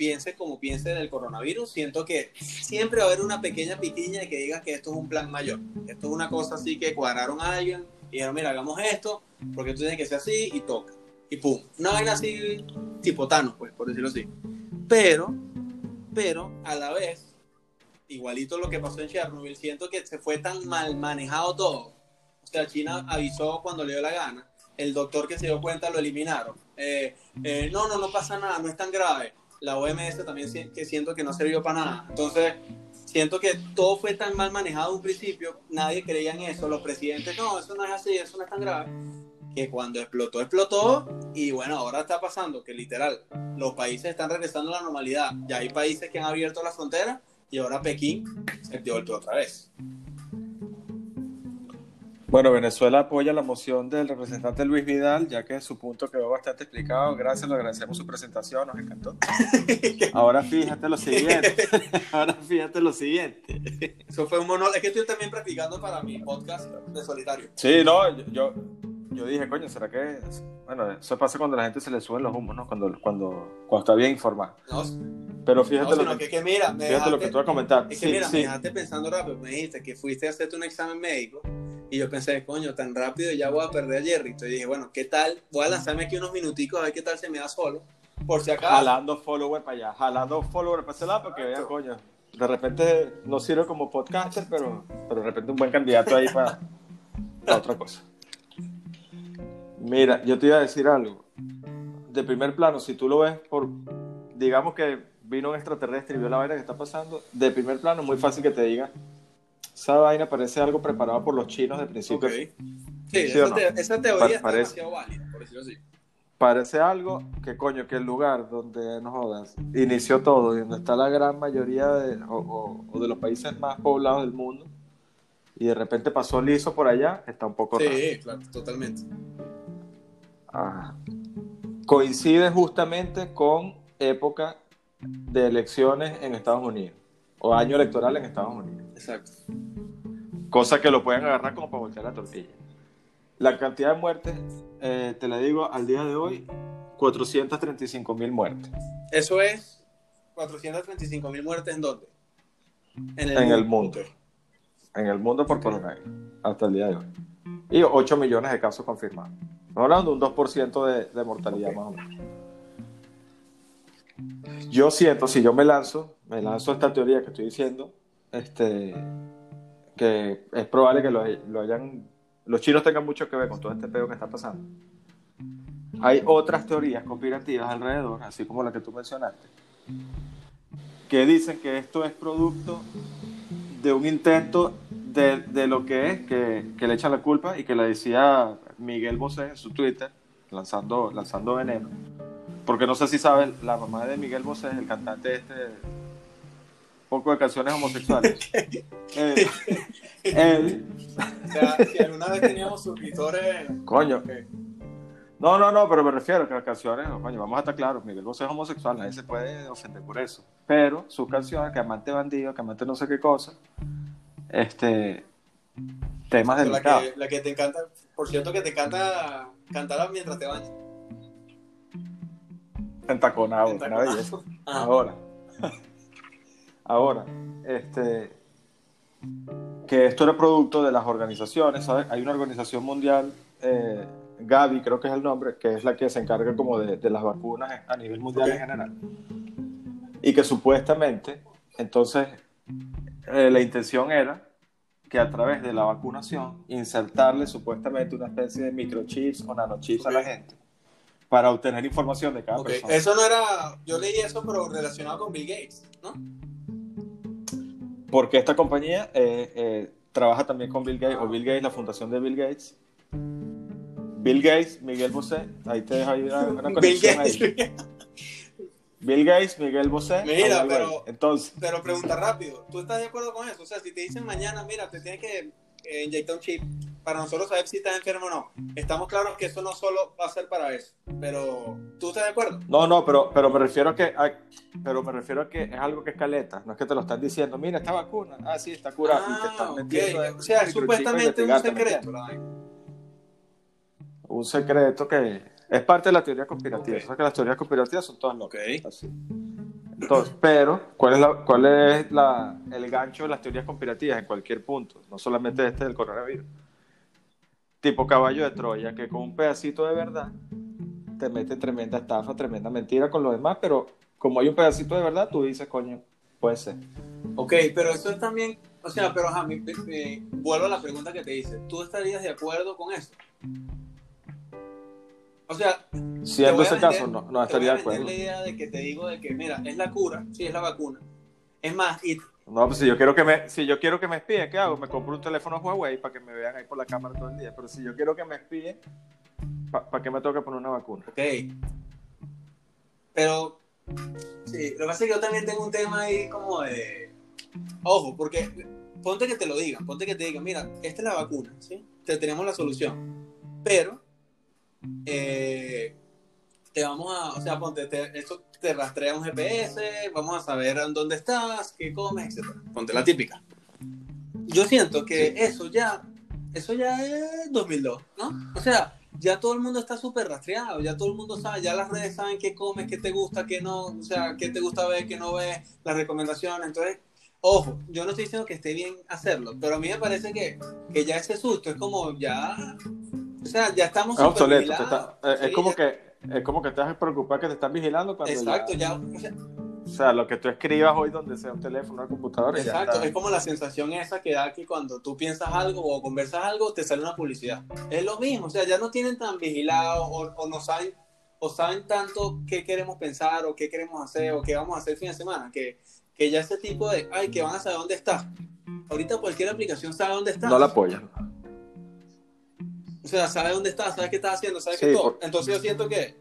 piense como piense del coronavirus, siento que siempre va a haber una pequeña piquiña que diga que esto es un plan mayor. Esto es una cosa así que cuadraron a alguien y dijeron, mira, hagamos esto, porque tú tienes que ser así y toca. Y pum. Una vaina así, tipo Thanos, pues, por decirlo así. Pero, pero, a la vez, igualito lo que pasó en Chernobyl, siento que se fue tan mal manejado todo. O sea, China avisó cuando le dio la gana. El doctor que se dio cuenta lo eliminaron. Eh, eh, no, no, no pasa nada, no es tan grave la OMS también siento que no sirvió para nada. Entonces, siento que todo fue tan mal manejado un principio, nadie creía en eso, los presidentes, no, eso no es así, eso no es tan grave, que cuando explotó, explotó, y bueno, ahora está pasando que literal, los países están regresando a la normalidad, ya hay países que han abierto la frontera, y ahora Pekín se dio el otra vez. Bueno, Venezuela apoya la moción del representante Luis Vidal, ya que su punto quedó bastante explicado. Gracias, le agradecemos su presentación, nos encantó. Ahora fíjate lo siguiente. Ahora fíjate lo siguiente. Eso fue un monólogo, es que estoy también practicando para mi podcast de solitario. Sí, no, yo, yo, dije, coño, ¿será que...? Bueno, eso pasa cuando a la gente se le suben los humos, ¿no? Cuando, cuando, cuando está bien informada. No, Pero fíjate, lo, que, mira, fíjate lo que dejaste- tú vas a comentar. Es que Sí, mira, sí. me dejaste pensando rápido, me dijiste que fuiste a hacerte un examen médico Y yo pensé, coño, tan rápido ya voy a perder a Jerry. Entonces dije, bueno, ¿qué tal? Voy a lanzarme aquí unos minuticos a ver qué tal se me da solo. Por si acaso. Jalando followers para allá, jalando followers para ese lado porque vea, coño. De repente no sirve como podcaster, pero, pero de repente un buen candidato ahí para, para otra cosa. Mira, yo te iba a decir algo. De primer plano, si tú lo ves por, digamos que vino un extraterrestre y vio la vaina que está pasando, de primer plano muy fácil que te diga, esa vaina parece algo preparado por los chinos de principio. Ok. Sí, ¿Sí esa, o no? te- esa teoría Pa- está demasiado válida, por decirlo así. Parece algo que coño, que el lugar donde, no jodas, inició todo, y donde está la gran mayoría de, o, o- o de los países más poblados del mundo, y de repente pasó liso por allá, está un poco raro. Sí, claro, totalmente. Ajá. Coincide justamente con época de elecciones en Estados Unidos, o año electoral en Estados Unidos. Exacto. Cosa que lo pueden agarrar como para voltear la tortilla. La cantidad de muertes, eh, te la digo, al día de hoy, 435 mil muertes Eso es 435 mil muertes en dónde? En en el mundo. En el mundo por coronavirus, hasta el día de hoy. Y 8 millones de casos confirmados. Estamos hablando de un 2% de, de mortalidad más o menos. Yo siento, si yo me lanzo, me lanzo esta teoría que estoy diciendo, este, que es probable que lo, lo hayan, los chinos tengan mucho que ver con todo este pedo que está pasando. Hay otras teorías conspirativas alrededor, así como la que tú mencionaste, que dicen que esto es producto de un intento de, de lo que es, que, que le echan la culpa y que le decía Miguel Bosé en su Twitter, lanzando, lanzando veneno. Porque no sé si sabes, la mamá de Miguel Bosé el cantante este, poco de canciones homosexuales. él- O sea, si alguna vez teníamos suscriptores. coño, ok. no, no, no, pero me refiero a que las canciones, coño, vamos a estar claros, Miguel Bosé es homosexual, nadie se puede ofender por eso. Pero sus canciones, que amante bandido, que amante no sé qué cosa, este, temas La delicados. que, la que te encanta, por cierto, que te encanta cantar mientras te bañas. Entaconado, una belleza. Ajá. Ahora, ahora, este, que esto era producto de las organizaciones, ¿sabes? Hay una organización mundial, eh, Gavi creo que es el nombre, que es la que se encarga como de, de las vacunas a nivel mundial en general. Y que supuestamente, entonces, eh, la intención era que a través de la vacunación insertarle supuestamente una especie de microchips o nanochips a la gente para obtener información de cada Ok, persona. Eso no era. Yo leí eso, pero relacionado con Bill Gates, ¿no? Porque esta compañía eh, eh, trabaja también con Bill Gates, o Bill Gates, la fundación de Bill Gates. Bill Gates, Miguel Bosé, ahí te dejo ahí una, una Bill Gates. Bill Gates, Miguel Bosé. Mira, pero-. Entonces, Pero pregunta rápido, ¿tú estás de acuerdo con eso? O sea, si te dicen mañana, mira, te tienes que eh, inyectar un chip para nosotros saber si estás enfermo o no. Estamos claros que eso no solo va a ser para eso, pero ¿tú estás de acuerdo? no, no, pero, pero me refiero a que pero me refiero a que es algo que es caleta, no es que te lo están diciendo, mira, esta vacuna, ah, sí, está curada, y te Ah, están ok. metiendo en O sea, es supuestamente un para investigarte, ¿me secreto. la. Un secreto que es parte de la teoría conspirativa. O sea que las teorías conspirativas son todas locas. Ok. Así. Entonces, pero, ¿cuál es, la, cuál es la, el gancho de las teorías conspirativas en cualquier punto? No solamente este del coronavirus. Tipo caballo de Troya, que con un pedacito de verdad te mete tremenda estafa, tremenda mentira con lo demás, pero como hay un pedacito de verdad, tú dices, coño, puede ser. Ok, pero eso es también, o sea, pero ajá, me- me- me- vuelvo a la pregunta que te hice. ¿Tú estarías de acuerdo con eso? O sea, Siendo ese vender- caso, no, no estaría de acuerdo. la idea de que te digo de que, mira, es la cura, sí, es la vacuna. Es más, y No, pues si yo quiero que me, si yo quiero que me espíen, ¿qué hago? Me compro un teléfono Huawei para que me vean ahí por la cámara todo el día. Pero si yo quiero que me espíen, ¿para qué me tengo que poner una vacuna? Ok. Pero, sí, lo que pasa es que yo también tengo un tema ahí como de. Ojo, porque ponte que te lo digan, ponte que te digan, mira, esta es la vacuna, ¿sí? Te tenemos la solución. Pero, eh, te vamos a, o sea, ponte, te, esto te rastrea un GPS, vamos a saber en dónde estás, qué comes, etc. Ponte la típica. Yo siento que eso ya, eso ya es 2002, ¿no? O sea, ya todo el mundo está súper rastreado, ya todo el mundo sabe, ya las redes saben qué comes, qué te gusta, qué no, o sea, qué te gusta ver, qué no ves, las recomendaciones. Entonces, Ojo, yo no estoy diciendo que esté bien hacerlo, pero a mí me parece que, que ya ese susto es como ya. O sea, ya estamos. Es obsoleto. está- eh, es, Sí, como ya- que, es como que te vas a preocupar que te están vigilando cuando Exacto, ya, ya. o sea, O sea, lo que tú escribas hoy donde sea un teléfono, una computadora, Exacto, está. es como la sensación esa que da que cuando tú piensas algo o conversas algo, te sale una publicidad. Es lo mismo, o sea, ya no tienen tan vigilado o, o no saben o saben tanto qué queremos pensar o qué queremos hacer o qué vamos a hacer el fin de semana, que, que ya ese tipo de, ay, que van a saber dónde estás. Ahorita cualquier aplicación sabe dónde estás. No la apoyan. O sea, sabe dónde estás, sabe qué estás haciendo, sabe Sí, qué todo. por- Entonces yo siento que,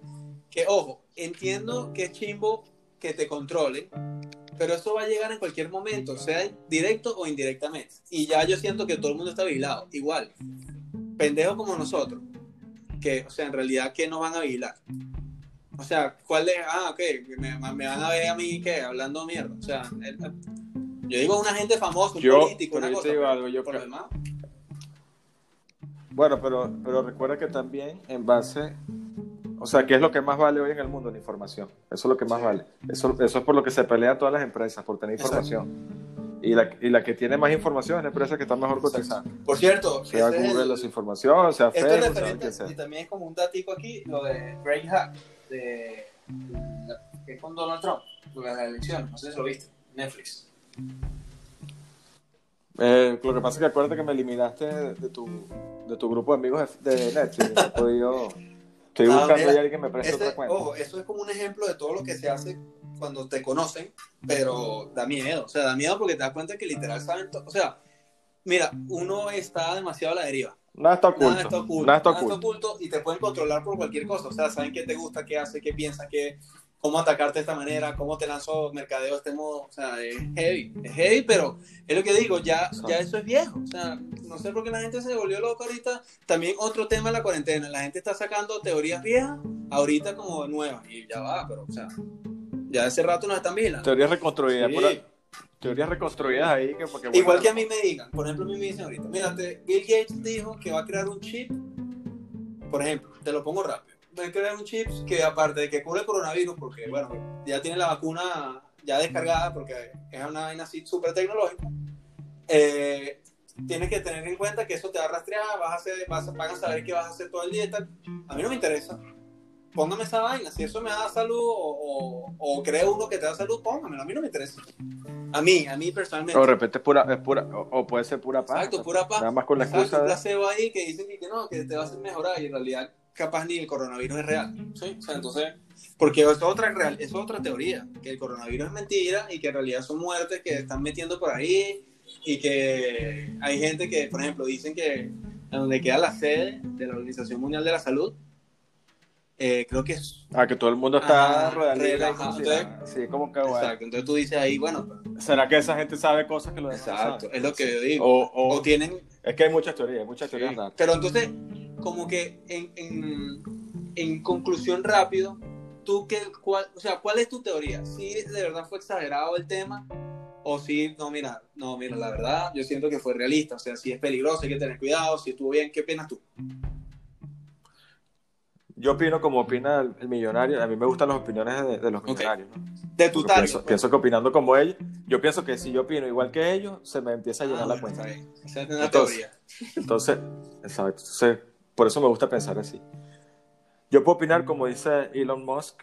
que, ojo, entiendo que es chimbo que te controlen, pero eso va a llegar en cualquier momento, sea directo o indirectamente. Y ya yo siento que todo el mundo está vigilado. Igual, pendejos como nosotros, que, o sea, en realidad, ¿qué nos van a vigilar? O sea, ¿cuál es? Ah, ok, me, me van a ver a mí, ¿qué? Hablando mierda. O sea, el- yo digo una gente famosa, un Yo, político, una yo cosa. digo algo, yo por lo demás, Bueno, pero, pero recuerda que también en base, o sea, ¿qué es lo que más vale hoy en el mundo? La información. Eso es lo que más vale. Eso, eso es por lo que se pelean todas las empresas, por tener información. Y la, y la que tiene más información es la empresa que está mejor cotizada. Por cierto, Sea ese es Google el- las informaciones, sea Esto es Facebook, sea referente, sea. y también es como un datico aquí, lo de Greg Hack, de, que es con Donald Trump, durante las elecciones, no sé si lo viste, Netflix. Eh, lo que pasa es que acuérdate que me eliminaste de, de tu, de tu grupo de amigos de, de Netflix. No he podido... Estoy Ah, buscando mira, ya alguien que me preste Ese- otra cuenta. ojo, eso es como un ejemplo de todo lo que se hace cuando te conocen, pero da miedo, o sea, da miedo porque te das cuenta que literal saben todo, o sea, mira, uno está demasiado a la deriva. Nada está oculto. Nada está oculto. Nada está nada está oculto. oculto y te pueden controlar por cualquier cosa. O sea, saben qué te gusta, qué hace, qué piensa, qué, cómo atacarte de esta manera, cómo te lanzo mercadeo de este modo. O sea, es heavy. Es heavy, pero es lo que digo, ya, ya eso es viejo. O sea, no sé por qué la gente se volvió loca ahorita. También otro tema de la cuarentena. La gente está sacando teorías viejas ahorita como nuevas. Y ya va, pero, o sea, ya hace rato nos están vigilando. Teorías reconstruidas. Sí. pura- teorías reconstruidas ahí. Que, porque, Igual que a mí me digan, por ejemplo, a mí me dicen ahorita, mírate, Bill Gates dijo que va a crear un chip, por ejemplo, te lo pongo rápido, a crear un chip que aparte de que cure el coronavirus, porque bueno, ya tiene la vacuna ya descargada, porque es una vaina así súper tecnológica, eh, tienes que tener en cuenta que eso te va a rastrear, vas a hacer, vas a, van a saber qué vas a hacer todo el día y tal. A mí no me interesa. Póngame esa vaina, si eso me da salud o, o, o creo uno que te da salud, póngamelo, a mí no me interesa. A mí, a mí personalmente. O de repente es pura, es pura o, o puede ser pura paz. Exacto, pura paz. Nada más con la Exacto, excusa un de... placebo ahí que dicen que, que no, que te va a hacer mejorar y en realidad capaz ni el coronavirus es real. ¿sí? O sea, entonces, porque es otra, real, es otra teoría, que el coronavirus es mentira y que en realidad son muertes que están metiendo por ahí y que hay gente que, por ejemplo, dicen que donde queda la sede de la Organización Mundial de la Salud, eh, creo que es... Ah, que todo el mundo está Ah, relajado. como si. Sí, como que bueno. Exacto, entonces tú dices ahí, bueno, ¿Será que esa gente sabe cosas que los exacto, saben? es lo que yo digo. O, O o- tienen es que hay muchas teorías, hay muchas teorías Sí. Pero entonces, como que en, en, en conclusión rápido, tú qué, cuál, o sea, ¿cuál es tu teoría? ¿Si de verdad fue exagerado el tema? O si, no, mira, no, mira, la verdad, yo siento que fue realista. O sea, si es peligroso, hay que tener cuidado. Si estuvo bien, ¿qué opinas tú? Yo opino como opina el, el millonario. A mí me gustan las opiniones de, de los millonarios. ¿no? De tu target. pienso, pues. pienso que opinando como ellos, yo pienso que si yo opino igual que ellos, se me empieza a Ah, llenar la bueno, cuenta. Esa es una Entonces, teoría. Entonces, exacto. Entonces, por eso me gusta pensar así. Yo puedo opinar como dice Elon Musk,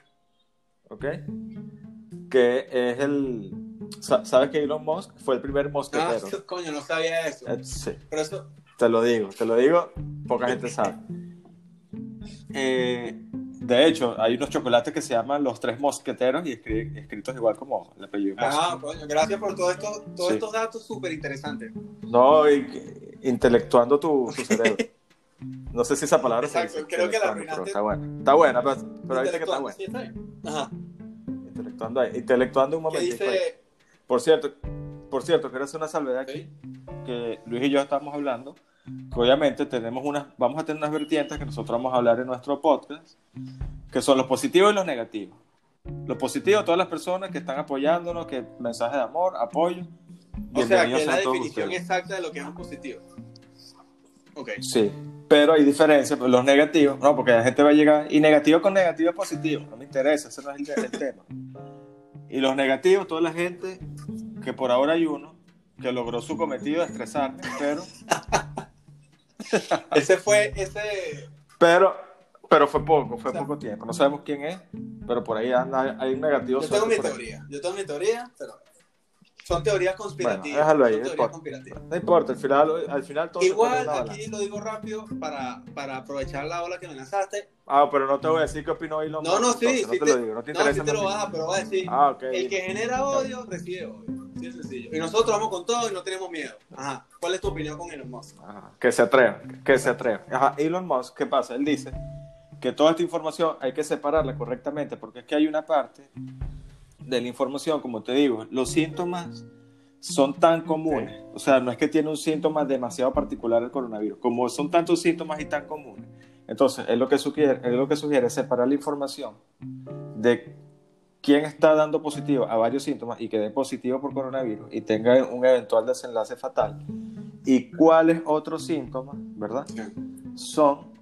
¿ok? Que es el... sa- ¿Sabes que Elon Musk fue el primer Ah, mosquetero? coño, no sabía eso. Eh, sí, Pero eso, te lo digo, te lo digo, poca gente sabe. Eh, de hecho, hay unos chocolates que se llaman los tres mosqueteros y escri- escritos igual como el apellido ah, coño, gracias por todo esto, todos Sí. estos datos súper interesantes. No, y intelectuando tu, tu cerebro. No sé si esa palabra se Exacto, dice, creo que la arruinaste. está buena. Está buena, pero, pero ahorita que está buena. sí, está bien. Ajá. Intelectuando ahí. Intelectuando un ¿Qué momentito ahí. dice? Por cierto, por cierto, quiero hacer una salvedad aquí, Ok. que Luis y yo estamos hablando, que obviamente tenemos unas, vamos a tener unas vertientes que nosotros vamos a hablar en nuestro podcast, que son los positivos y los negativos. Los positivos, todas las personas que están apoyándonos, que mensajes de amor, apoyo. O sea, que es la definición ustedes. exacta de lo que es un positivo. Ok. Sí, pero hay diferencias, los negativos, no, porque la gente va a llegar, y negativo con negativo es positivo, no me interesa, ese no es el, el tema. Y los negativos, toda la gente que por ahora hay uno que logró su cometido de estresarme, pero, Ese fue, ese... pero, pero fue poco, fue O sea, poco tiempo. No sabemos quién es, pero por ahí anda, hay un negativo. Yo tengo mi teoría, yo tengo mi teoría, pero son teorías conspirativas. déjalo ahí, son es teorías por- conspirativas. No importa, al final, al final todo Igual, aquí lo digo rápido para, para aprovechar la ola que me lanzaste. Ah, pero no te voy a decir qué opinó Elon No, no, Musk, sí, entonces, sí no te, lo digo, no te No, sí interesa. te lo vas a, pero vas a decir, Ah, ok. el que genera odio recibe odio. Así de sencillo. Y nosotros vamos con todo y no tenemos miedo. Ajá. ¿Cuál es tu opinión con Elon Musk? Ajá, que se atreva, que se atreva. Ajá, Elon Musk, ¿qué pasa? Él dice que toda esta información hay que separarla correctamente porque es que hay una parte de la información, como te digo, los síntomas son tan comunes, o sea, no es que tiene un síntoma demasiado particular el coronavirus, como son tantos síntomas y tan comunes. Entonces, es lo que sugiere, es lo que sugiere separar la información de quién está dando positivo a varios síntomas y que dé positivo por coronavirus y tenga un eventual desenlace fatal y cuáles otros síntomas, ¿verdad? Son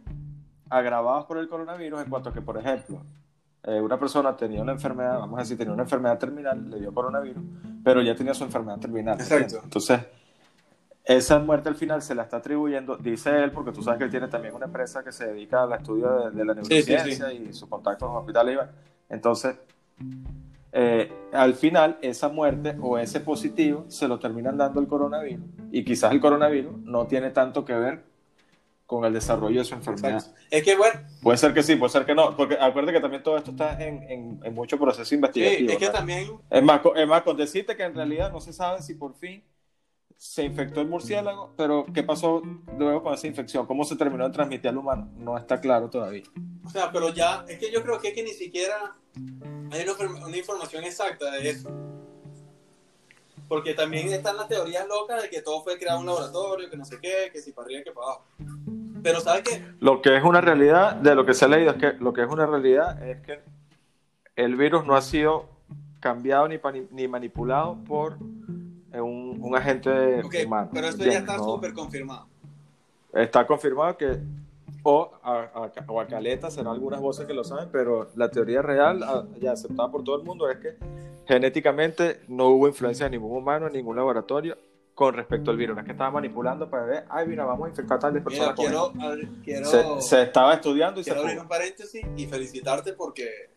agravados por el coronavirus en cuanto a que, por ejemplo, eh, una persona tenía una enfermedad, vamos a decir, tenía una enfermedad terminal, le dio coronavirus, pero ya tenía su enfermedad terminal. Exacto. Entonces, esa muerte al final se la está atribuyendo, dice él, porque tú sabes que él tiene también una empresa que se dedica al estudio de, de la Sí, sí, sí. neurociencia y sus contactos con hospitales. Entonces, eh, al final, esa muerte o ese positivo se lo terminan dando el coronavirus y quizás el coronavirus no tiene tanto que ver con el desarrollo de su enfermedad. Exacto. Es que, bueno, Puede ser que sí, puede ser que no, porque acuérdate que también todo esto está en, en, en mucho proceso sí, investigativo. es que también Es más, es más, con decirte que en realidad no se sabe si por fin se infectó el murciélago, pero ¿qué pasó luego con esa infección? ¿Cómo se terminó de transmitir al humano? No está claro todavía. O sea, pero ya, es que yo creo que, es que ni siquiera hay una información exacta de eso. Porque también están las teorías locas de que todo fue creado en un laboratorio, que no sé qué, que si para arriba, que para abajo. Pero ¿sabes qué? Lo que es una realidad, de lo que se ha leído, es que lo que es una realidad es que el virus no ha sido cambiado ni, manipulado por eh, un, un agente Ok, humano. pero eso ya está No- súper confirmado. Está confirmado que, o a, a- o a Caleta, serán algunas voces que lo saben, pero la teoría real, a- ya aceptada por todo el mundo, es que genéticamente no hubo influencia de ningún humano en ningún laboratorio con respecto al virus. No es que estaba manipulando para ver, ay, mira, vamos a infectar a tales Mira, personas. con quiero, esto". abrir- quiero, se, se estaba estudiando y se quiero abrir pudo. un paréntesis y felicitarte porque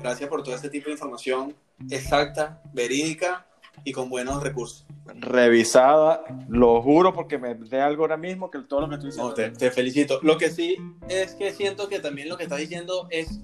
gracias por todo este tipo de información exacta, verídica y con buenos recursos. revisada, lo juro porque me dé algo ahora mismo que todo lo que estoy diciendo. No, te, te felicito. Lo que sí es que siento que también lo que estás diciendo es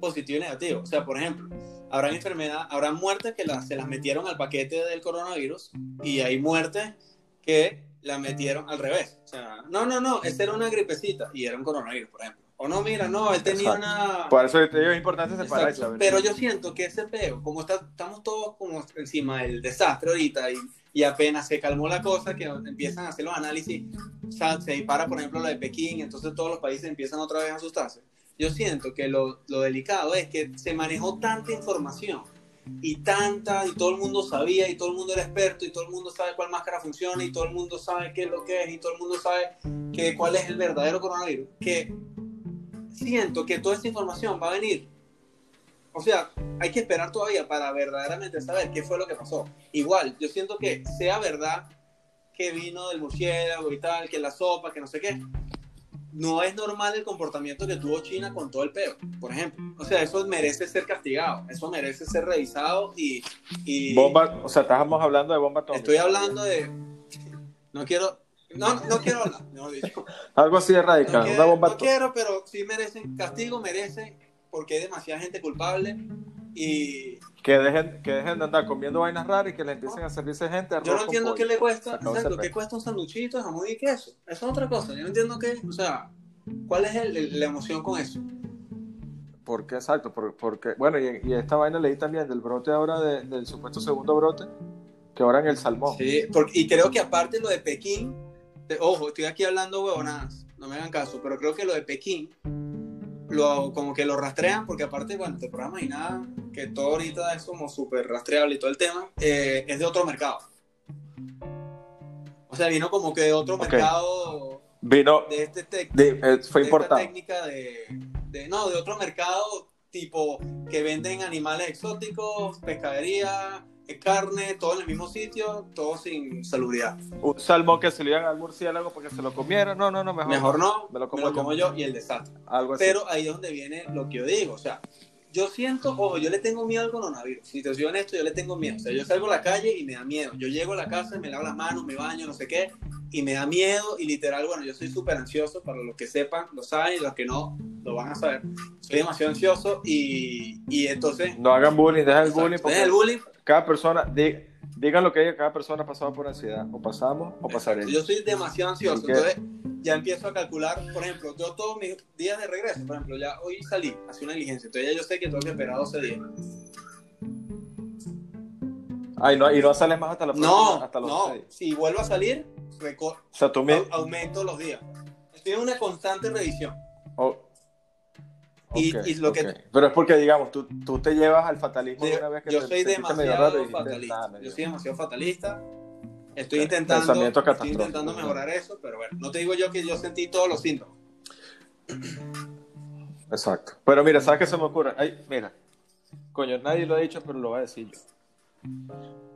positivo y negativo. O sea, por ejemplo, habrán enfermedad, habrán muertes que las, se las metieron al paquete del coronavirus y hay muertes que la metieron al revés. O sea, no, no, no, esta era una gripecita y era un coronavirus, por ejemplo. O no, mira, no, él tenía Exacto. una... Por eso te digo, es importante separar saber. Pero yo siento que ese peo, como está, estamos todos como encima del desastre ahorita y, y apenas se calmó la cosa, que empiezan a hacer los análisis, o sea, se dispara, por ejemplo, lo de Pekín, entonces todos los países empiezan otra vez a asustarse. Yo siento que lo, lo delicado es que se manejó tanta información y tanta, y todo el mundo sabía, y todo el mundo era experto, y todo el mundo sabe cuál máscara funciona, y todo el mundo sabe qué es lo que es, y todo el mundo sabe que, cuál es el verdadero coronavirus, que siento que toda esta información va a venir. O sea, hay que esperar todavía para verdaderamente saber qué fue lo que pasó. Igual, yo siento que sea verdad que vino del murciélago y tal, que la sopa, que no sé qué. No es normal el comportamiento que tuvo China con todo el peo, por ejemplo. O sea, eso merece ser castigado, eso merece ser revisado y... y Bomba, o sea, estábamos hablando de bomba atómica. estoy hablando de... No quiero... No, no quiero hablar, mejor dicho. Algo así de No, radical, quiero, una bomba no quiero, pero sí merecen castigo, merecen, porque hay demasiada gente culpable. Y Que dejen, que dejen de andar comiendo vainas raras y que le empiecen a servirse gente arroz yo no entiendo qué le cuesta, exacto, qué cuesta un sanduchito jamón y queso. Eso es otra cosa. Yo no entiendo qué, o sea, cuál es el- el- la emoción con eso. ¿Por qué? Exacto, por- porque, bueno, y, y esta vaina leí también del brote ahora, de- del supuesto segundo brote, que ahora en el salmón. Sí, porque, y creo que aparte lo de Pekín, de- ojo, estoy aquí hablando huevonadas, no me hagan caso, pero creo que lo de Pekín, lo, como que lo rastrean, porque aparte, bueno, te puedes imaginar que todo ahorita es como súper rastreable y todo el tema, eh, es de otro mercado. O sea, vino como que de otro Ok. mercado, Vino, de este tec- de- eh, fue de esta importado. técnica de, de- no, de otro mercado tipo que venden animales exóticos, pescadería, es carne, todo en el mismo sitio, todo sin salubridad. Un salmón que se le iban al murciélago porque se lo comiera. No, no, no, mejor. Mejor no, Me lo como me lo yo. como yo y el desastre. Algo así. Pero ahí es donde viene lo que yo digo, o sea, yo siento, ojo, yo le tengo miedo al coronavirus. Si te soy honesto, yo le tengo miedo. O sea, yo salgo a la calle y me da miedo. Yo llego a la casa me lavo las manos, me baño, no sé qué, y me da miedo. Y literal, bueno, yo soy súper ansioso. Para los que sepan, lo saben, y los que no, lo van a saber. Soy demasiado ansioso y, y entonces. No hagan bullying, dejen el bullying porque el bullying. cada persona, di- digan lo que diga, cada persona ha pasado por ansiedad. O pasamos o pasaremos. Yo soy demasiado ansioso. Entonces, ya empiezo a calcular, por ejemplo, yo todos mis días de regreso, por ejemplo, ya hoy salí, hacía una diligencia. Entonces, ya yo sé que tengo que esperar 12 días. Ay, no, y no sales más hasta la próxima, No, hasta los no. seis. Si vuelvo a salir, O sea, tú me... au- aumento los días. Estoy en una constante revisión. oh, Y- ok, y lo que- ok. Pero es porque, digamos, tú, tú te llevas al fatalismo de una vez que yo te soy medio demasiado raro y dijiste, fatalista. "Nah, medio". Yo soy demasiado fatalista. Estoy intentando, estoy intentando mejorar eso, pero bueno, no te digo yo que yo sentí todos los síntomas. Exacto. Pero mira, ¿sabes qué se me ocurre? Ay, mira, coño, nadie lo ha dicho, pero lo voy a decir yo.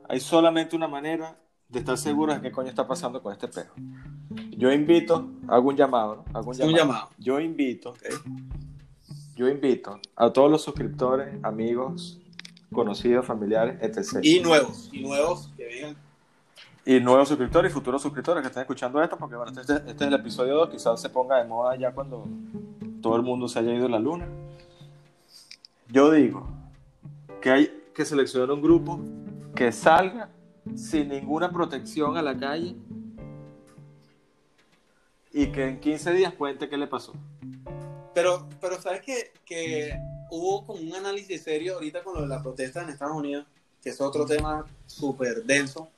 Hay solamente una manera de estar seguro de qué coño está pasando con este perro. Yo invito, hago un llamado, ¿no? Hago un Un llamado. Yo invito, yo invito a todos los suscriptores, amigos, conocidos, familiares, etc. Y nuevos, y nuevos que vengan. Y nuevos suscriptores y futuros suscriptores que estén escuchando esto, porque bueno, este, este es el episodio 2, quizás se ponga de moda ya cuando todo el mundo se haya ido a la luna. Yo digo que hay que seleccionar un grupo que salga sin ninguna protección a la calle y que en 15 días cuente qué le pasó. Pero, pero sabes que, que hubo como un análisis serio ahorita con lo de la protesta en Estados Unidos, que es otro tema súper denso.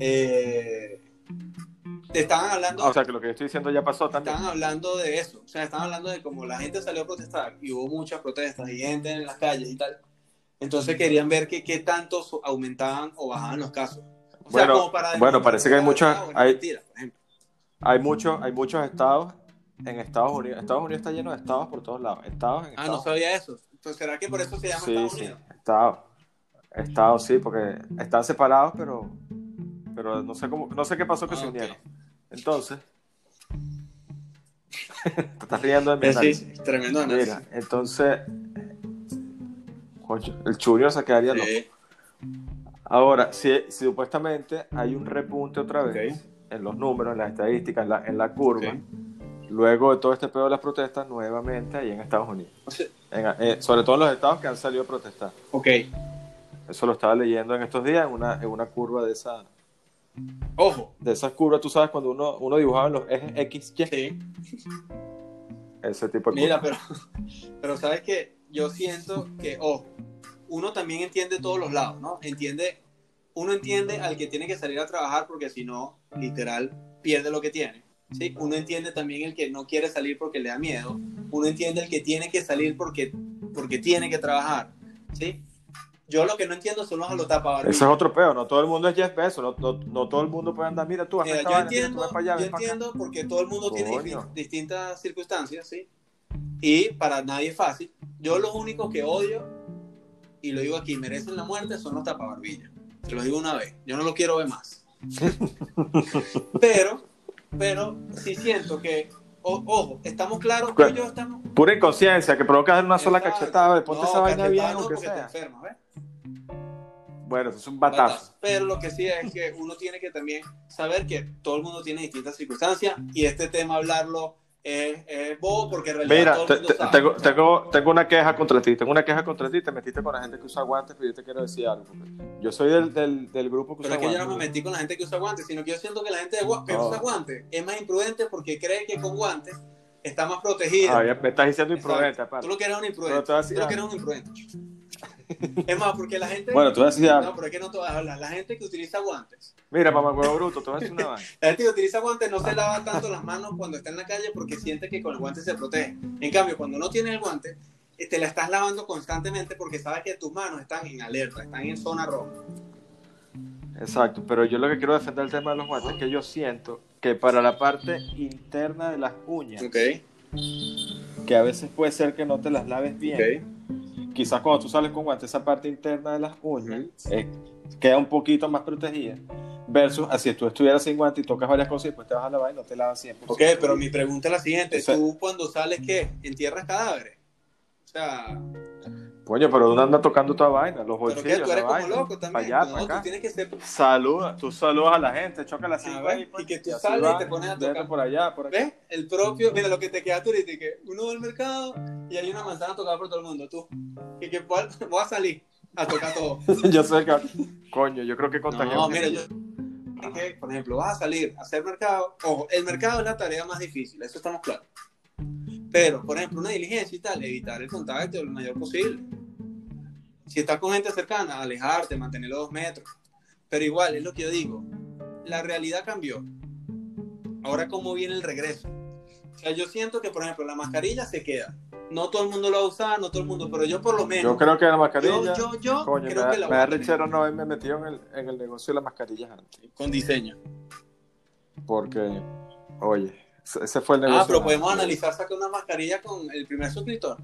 Eh, estaban hablando, O sea, que lo que yo estoy diciendo ya pasó también. estaban hablando de eso, o sea, estaban hablando de cómo la gente salió a protestar y hubo muchas protestas y gente en las calles y tal. Entonces querían ver que, qué tanto aumentaban o bajaban los casos. O sea, Bueno, como para bueno, parece que hay muchos- Ah, bueno, hay- mentira. Hay muchos, hay muchos estados en Estados Unidos. Estados Unidos está lleno de estados por todos lados. Estados en Ah, estados. no sabía eso. Entonces, ¿será que por eso se llama Sí, Estados sí, Unidos? estados. Estados, sí, porque están separados, pero, pero no sé cómo, no sé qué pasó que Ah, se ok. unieron. Entonces, te estás riendo de mi sí, tremendo análisis. Mira, entonces, coño, el Junior se quedaría loco. Ahora, si, si supuestamente hay un repunte otra vez en los números, en las estadísticas, en la, en la curva, luego de todo este pedo de las protestas, nuevamente ahí en Estados Unidos. En- eh, sobre todo en los estados que han salido a protestar. ok. Eso lo estaba leyendo en estos días en una, en una curva de esa Ojo. de esas curvas, tú sabes, cuando uno, uno dibujaba los ejes X, Y, Sí. ese tipo de Mira, curvas. pero, pero sabes que yo siento que, ojo, uno también entiende todos los lados, ¿no? Entiende, uno entiende al que tiene que salir a trabajar porque si no, literal, pierde lo que tiene. ¿sí? Uno entiende también el que no quiere salir porque le da miedo. Uno entiende el que tiene que salir porque, porque tiene que trabajar. ¿sí? Yo lo que no entiendo son los alotapabarbillas. Ese es otro pedo, no todo el mundo es Jeff Bezos, no, no, no todo el mundo puede andar, mira tú, Mira, yo vaina, mira, tú entiendo, allá, yo entiendo porque todo el mundo tiene distintas circunstancias, ¿sí? Y para nadie es fácil. Yo los únicos que odio, y lo digo aquí, merecen la muerte, son los tapabarbillas. Te lo digo una vez. Yo no lo quiero ver más. pero, pero sí siento que, o- ojo, estamos claros, tú y yo estamos... Pura inconsciencia, que provoca dar una sola Exacto. cachetada, ponte No, esa vaina bien, no, aunque te sea. enfermas, ¿ves? Bueno, eso es un batazo. Pero lo que sí es que uno tiene que también saber que todo el mundo tiene distintas circunstancias y este tema hablarlo es, es bobo porque en realidad Mira, todo el mundo sabe. tengo, tengo, tengo una queja contra ti, tengo una queja contra ti, te metiste con la gente que usa guantes, pero yo te quiero decir algo. porque Yo soy del, del, del grupo que Pero usa es que yo no me guantes. metí con la gente que usa guantes, sino que yo siento que la gente de que usa guantes es más imprudente porque cree que con guantes está más protegida. Ah, me estás diciendo imprudente, Tú aparte. lo que eres un imprudente. Pero te voy a decir Tú lo que eres un imprudente. Es más, porque la gente... Bueno, decir algo. No, pero es que no te vas a hablar. La gente que utiliza guantes Mira, mamá huevo bruto, te voy a decir una vaina. La gente que utiliza guantes no se lava tanto las manos cuando está en la calle porque siente que con el guante se protege. En cambio, cuando no tienes el guante, eh, te la estás lavando constantemente porque sabes que tus manos están en alerta, están en zona roja. Exacto, pero yo lo que quiero defender el tema de los guantes es que yo siento que para la parte interna de las uñas, que a veces puede ser que no te las laves bien, quizás cuando tú sales con guantes, esa parte interna de las uñas eh, queda un poquito más protegida. Versus, así si tú estuvieras sin guantes y tocas varias cosas y después te vas a lavar y no te lavas siempre. Ok, pero mi pregunta es la siguiente. ¿Tú cuando sales qué? ¿Entierras cadáveres? O sea... Coño, pero uno anda tocando toda vaina, los bolsillos. Pero que tú eres como loco también. Allá, no, tú tienes que ser. Saluda, tú saludas a la gente, choca la cinta ah, y que tú sales y te pones a tocar. por allá, por aquí. ¿Ves? El propio, mira lo que te queda tú ahorita, que uno va al mercado y hay una manzana tocada por todo el mundo, tú. Y que voy a salir a tocar todo. yo sé que, coño, yo creo que contagiamos. No, mira, yo. Que, por ejemplo, vas a salir a hacer mercado. Ojo, el mercado es la tarea más difícil, eso estamos claros. Pero, por ejemplo, una diligencia y tal, evitar el contacto lo mayor posible si estás con gente cercana, alejarte, mantener los dos metros. Pero igual, es lo que yo digo, la realidad cambió. Ahora, ¿cómo viene el regreso? O sea, yo siento que, por ejemplo, la mascarilla se queda. No todo el mundo lo va a usar, no todo el mundo, pero yo por lo menos. Yo creo que la mascarilla. Yo, yo, yo coño, creo me, que la me da no haberme metido en el, en el negocio de las mascarillas antes. Con diseño. Porque, oye, ese fue el negocio. Ah, pero podemos analizar sacar una mascarilla con el primer suscriptor.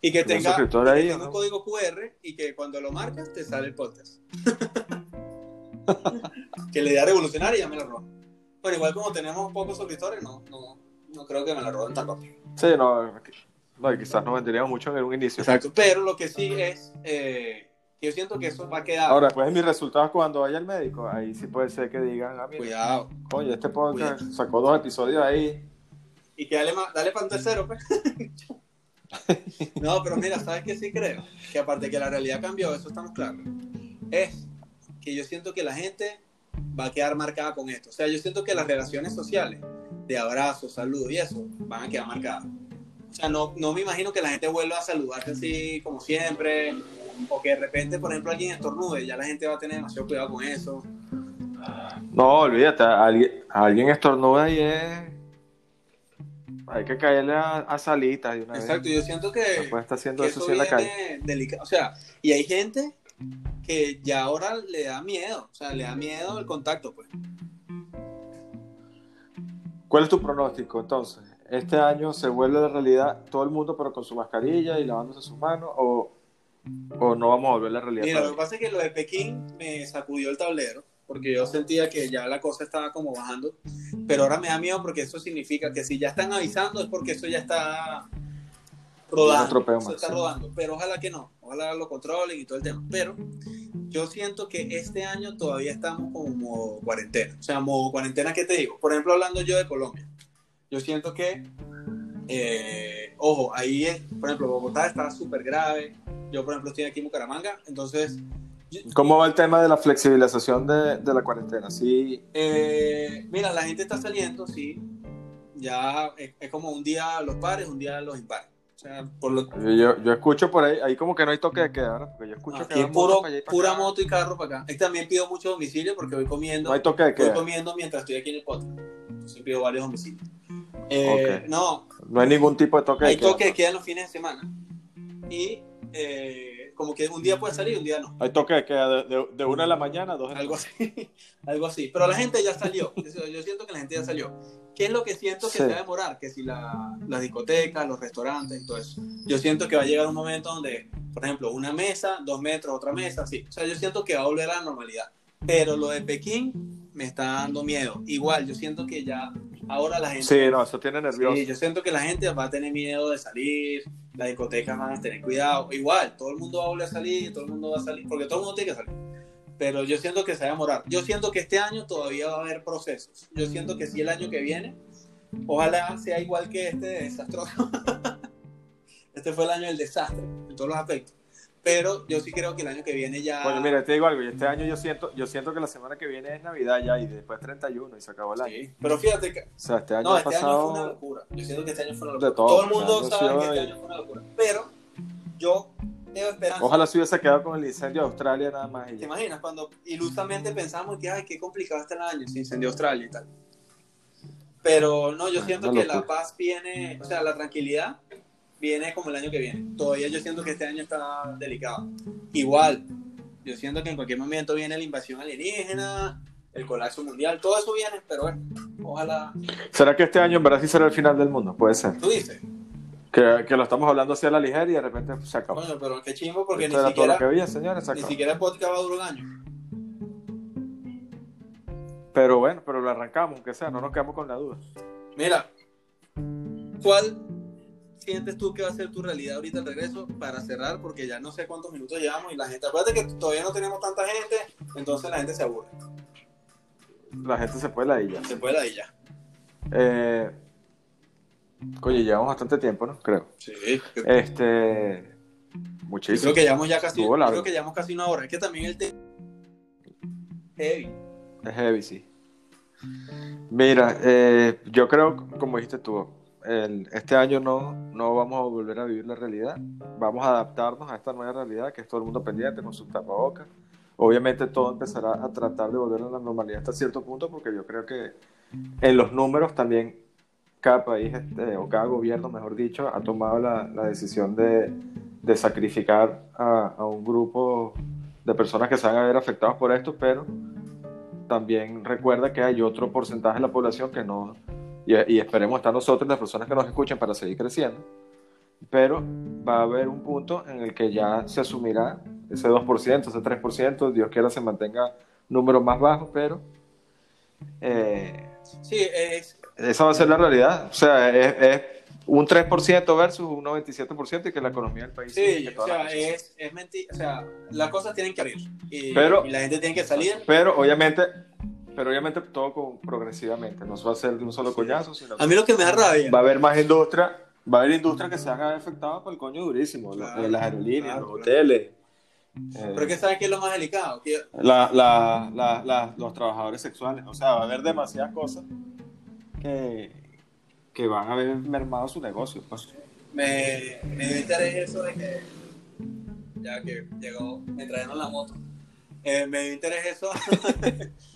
Y que tenga, un código QR y que cuando lo marcas te sale el podcast. que le idea revolucionaria y ya me lo roban. Pero igual como tenemos pocos suscriptores, no, no, no creo que me la roben tan rápido. Sí, no, no quizás no venderíamos mucho en un inicio. Exacto, pero lo que sí es eh, yo siento que eso va a quedar. Ahora, pues mis resultados cuando vaya al médico, ahí sí puede ser que digan, ah, cuidado. Oye, este podcast sacó dos episodios ahí. Y que dale, dale para un tercero, pues. No, pero mira, ¿sabes qué sí creo? Que aparte que la realidad cambió, eso estamos claros. Es que yo siento que la gente va a quedar marcada con esto. O sea, yo siento que las relaciones sociales de abrazo, saludo y eso van a quedar marcadas. O sea, no, no me imagino que la gente vuelva a saludarte así como siempre, o que de repente, por ejemplo, alguien estornude, ya la gente va a tener demasiado cuidado con eso. No, olvídate, alguien, alguien estornuda y es hay que caerle a, salitas de una Exacto, yo siento que, está haciendo eso, en la calle. Delicado. O sea, y hay gente que ya ahora le da miedo, o sea, le da miedo el contacto, pues. ¿Cuál es tu pronóstico entonces? ¿Este año se vuelve de realidad todo el mundo pero con su mascarilla y lavándose sus manos o, o no vamos a volver a la realidad? Mira, lo que pasa es que lo de Pekín me sacudió el tablero porque yo sentía que ya la cosa estaba como bajando, pero ahora me da miedo porque eso significa que si ya están avisando es porque eso ya está rodando, eso está rodando, pero ojalá que no, ojalá lo controlen y todo el tema, pero yo siento que este año todavía estamos como cuarentena, o sea, modo cuarentena, ¿qué te digo? Por ejemplo, hablando yo de Colombia, yo siento que, eh, ojo, ahí, es, por ejemplo, Bogotá está súper grave, yo por ejemplo estoy aquí en Bucaramanga, entonces ¿Cómo va el tema de la flexibilización de, de la cuarentena? Sí. Eh, mira, la gente está saliendo, sí. Ya es, como un día los pares, un día los impares. O sea, por lo... yo, yo, escucho por ahí, ahí como que no hay toque de queda. Porque yo escucho aquí que puro, pura moto y carro para acá. también pido mucho domicilio porque voy comiendo. No hay toque de queda. Voy comiendo mientras estoy aquí en el podcast. Entonces pido varios domicilios. Eh, No. No hay ningún tipo de toque de queda. Hay toque de queda en los fines de semana. Y eh, como que un día puede salir un día no. Hay toque que de, de, una de la mañana a dos de la Algo así, algo así. Pero la gente ya salió. Yo siento que la gente ya salió. ¿Qué es lo que siento que se va a demorar? Que si la, las discotecas, los restaurantes y todo eso. Yo siento que va a llegar un momento donde, por ejemplo, una mesa, dos metros, otra mesa, sí. O sea, yo siento que va a volver a la normalidad. Pero lo de Pekín me está dando miedo. Igual, yo siento que ya ahora la gente... Sí, no, eso tiene nervioso. Sí, yo siento que la gente va a tener miedo de salir, las discotecas van a tener cuidado. Igual, todo el mundo va a volver a salir, todo el mundo va a salir, porque todo el mundo tiene que salir. Pero yo siento que se va a demorar. Yo siento que este año todavía va a haber procesos. Yo siento que si el año que viene, ojalá sea igual que este desastroso. este fue el año del desastre, en todos los aspectos pero yo sí creo que el año que viene ya... Bueno, mira, te digo algo, este año yo siento, yo siento que la semana que viene es Navidad ya y después 31 y se acabó el año. Sí, pero fíjate que... O sea, este año no, este pasado... año fue una locura. Yo siento que este año fue una locura. todo, todo el mundo sabe que este año fue una locura. Pero yo tengo esperanza. Ojalá se hubiese quedado con el incendio de Australia nada más. ¿Te imaginas? Cuando ilusamente pensamos que, ay, qué complicado está el año, se incendió Australia y tal. Pero no, yo siento que la paz viene, o sea, la tranquilidad viene como el año que viene. Todavía yo siento que este año está delicado. Igual, yo siento que en cualquier momento viene la invasión alienígena, el colapso mundial, todo eso viene, pero bueno, ojalá. ¿Será que este año en verdad sí será el final del mundo? Puede ser. ¿Tú dices? Que, que lo estamos hablando así a la ligera y de repente se acabó. Bueno, pero qué chimbo porque Esto ni siquiera, lo que había, señores, se ni siquiera el podcast va a durar un año. Pero bueno, pero lo arrancamos, aunque sea, no nos quedamos con la duda. Mira, ¿cuál sientes tú que va a ser tu realidad ahorita el regreso para cerrar? Porque ya no sé cuántos minutos llevamos y la gente, acuérdate que todavía no tenemos tanta gente, entonces la gente se aburre. La gente se puede la ya. Se puede ya. Eh, oye, llevamos bastante tiempo, ¿no? Creo. Sí. Este. Yo Muchísimo. creo que llevamos ya casi, yo creo que llevamos casi una hora. Es que también el tema heavy. Es heavy, sí. Mira, eh, yo creo, como dijiste tú, el- este año no, no vamos a volver a vivir la realidad. Vamos a adaptarnos a esta nueva realidad, que es todo el mundo pendiente con sus tapabocas. Obviamente todo empezará a tratar de volver a la normalidad hasta cierto punto, porque yo creo que en los números también cada país, este, o cada gobierno, mejor dicho, ha tomado la, la decisión de, de sacrificar a, a un grupo de personas que se van a ver afectados por esto, pero también recuerda que hay otro porcentaje de la población que no, y, y esperemos estar nosotros, las personas que nos escuchen, para seguir creciendo, pero va a haber un punto en el que ya se asumirá ese 2%, ese 3%, Dios quiera se mantenga números más bajos, pero eh, Sí, es, esa va a ser la realidad. O sea, es, es un 3% versus un 97% y que la economía del país... sí, o sea, es, es mentira. O sea, las cosas tienen que abrir. Y, Pero- y la gente tiene que salir. Pero obviamente, pero obviamente todo con- progresivamente, no se va a hacer de un solo coñazo, sino A mí lo que me da rabia. va a haber más industria, va a haber industrias que se van a ver afectadas por el coño durísimo, Claro, las aerolíneas, claro, los claro. hoteles, eh, Pero que sabes que es lo más delicado. Que la- la- la- la- los trabajadores sexuales, o sea, va a haber demasiadas cosas que, que van a haber mermado su negocio. pues. me, me dio interés eso de que, ya que llegó, me trajeron la moto, Eh, me dio interés eso,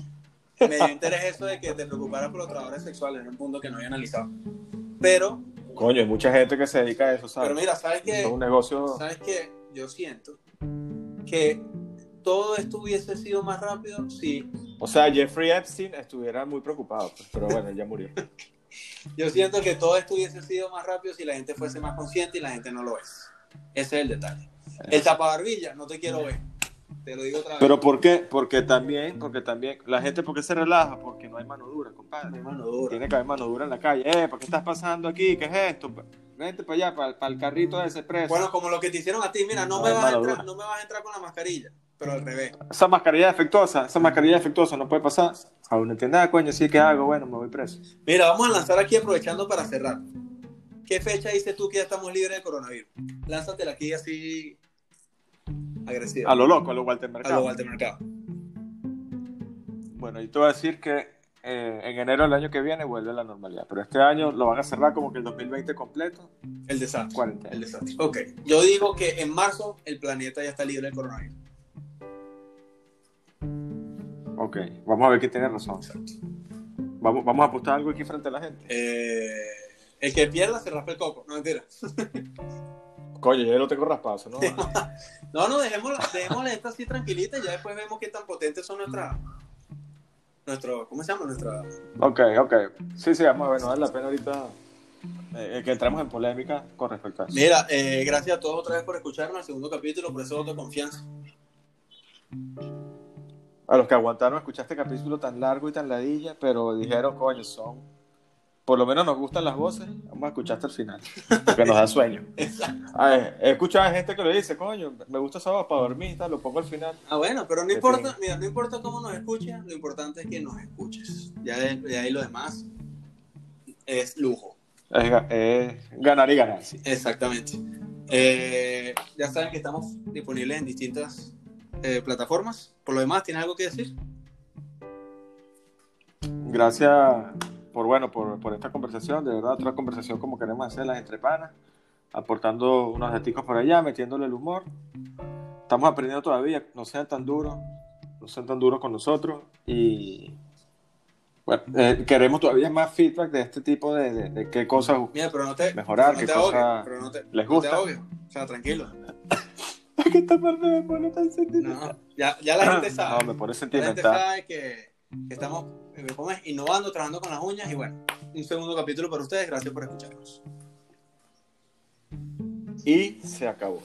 me dio interés eso de que te preocuparas por los trabajadores sexuales, en un punto que no había analizado. Pero, Coño, hay mucha gente que se dedica a eso, ¿sabes? pero mira, ¿sabes qué? es un negocio... ¿Sabes qué? Yo siento que todo esto hubiese sido más rápido si O sea, Jeffrey Epstein estuviera muy preocupado, pues, pero bueno, él ya murió. yo siento que todo esto hubiese sido más rápido si la gente fuese más consciente y la gente no lo es. Ese es el detalle. El tapabarbilla, no te quiero ver. Te lo digo otra vez. Pero ¿por qué? Porque también, porque también, la gente, ¿por qué se relaja? Porque no hay mano dura, compadre. Mi mano dura. Tiene que haber mano dura en la calle. Eh, ¿por qué estás pasando aquí? ¿Qué es esto? Vente para allá, para, para el carrito de ese preso. Bueno, como lo que te hicieron a ti, mira, no, No, me vas a entrar, no me vas a entrar con la mascarilla, pero al revés. esa mascarilla defectuosa, esa mascarilla defectuosa no puede pasar. Aún no entiende, ah, coño, sí, ¿qué hago? Bueno, me voy preso. Mira, vamos a lanzar aquí aprovechando para cerrar. ¿Qué fecha dices tú que ya estamos libres de coronavirus? Lánzatela aquí así agresiva. A lo loco, a lo Walter A Mercado. lo Walter Mercado. Bueno, yo te voy a decir que eh, en enero del año que viene vuelve a la normalidad. Pero este año lo van a cerrar como que el 2020 completo, El desastre. El desastre. Ok. Yo digo que en marzo el planeta ya está libre de coronavirus. Ok, vamos a ver quién tiene razón. Exacto. Vamos, vamos a apostar algo aquí frente a la gente. Eh, el que pierda se raspa el coco. No, mentira. Coño, yo ya lo tengo raspado, ¿no? No, no, dejémosla, dejémosla esta así tranquilita y ya después vemos qué tan potentes son nuestras. Nuestro, ¿Cómo se llama? Nuestra. ok, ok. Sí, sí, vamos a ver, no vale la pena ahorita eh, que entremos en polémica con respecto a eso. Mira, eh, gracias a todos otra vez por escucharnos el segundo capítulo, por ese voto de confianza. A los que aguantaron escuchar este capítulo tan largo y tan ladilla, pero dijeron, coño, son... Por lo menos nos gustan las voces, vamos a escuchar hasta el final, porque nos da sueño. Ay, he escuchado gente que le dice, coño, me gusta esa voz para dormir, y tal, lo pongo al final. Ah, bueno, pero no importa, fino. mira, no importa cómo nos escuches, lo importante es que nos escuches. Ya de, de ahí lo demás es lujo. Es ganar y ganar, sí. Exactamente. Eh, ya saben que estamos disponibles en distintas eh, plataformas. Por lo demás, ¿tiene algo que decir? Gracias por, bueno, por, por esta conversación, de verdad, otra conversación como queremos hacerlas entre panas, aportando unos daticos por allá, metiéndole el humor. Estamos aprendiendo todavía, no sean tan duros, no sean tan duros con nosotros y bueno, eh, queremos todavía más feedback de este tipo de, de, de qué cosas Mira, pero no te, Mejorar, no qué te cosa ahogues, pero no te, les no gusta. te ahogues. O sea, tranquilo. que esta parte me pone tan sentimental. No, ya, ya la gente sabe. No, me pone La gente sentimental. sabe que, que estamos eh, ¿cómo es? innovando, trabajando con las uñas y bueno, un segundo capítulo para ustedes. Gracias por escucharnos. y se acabó.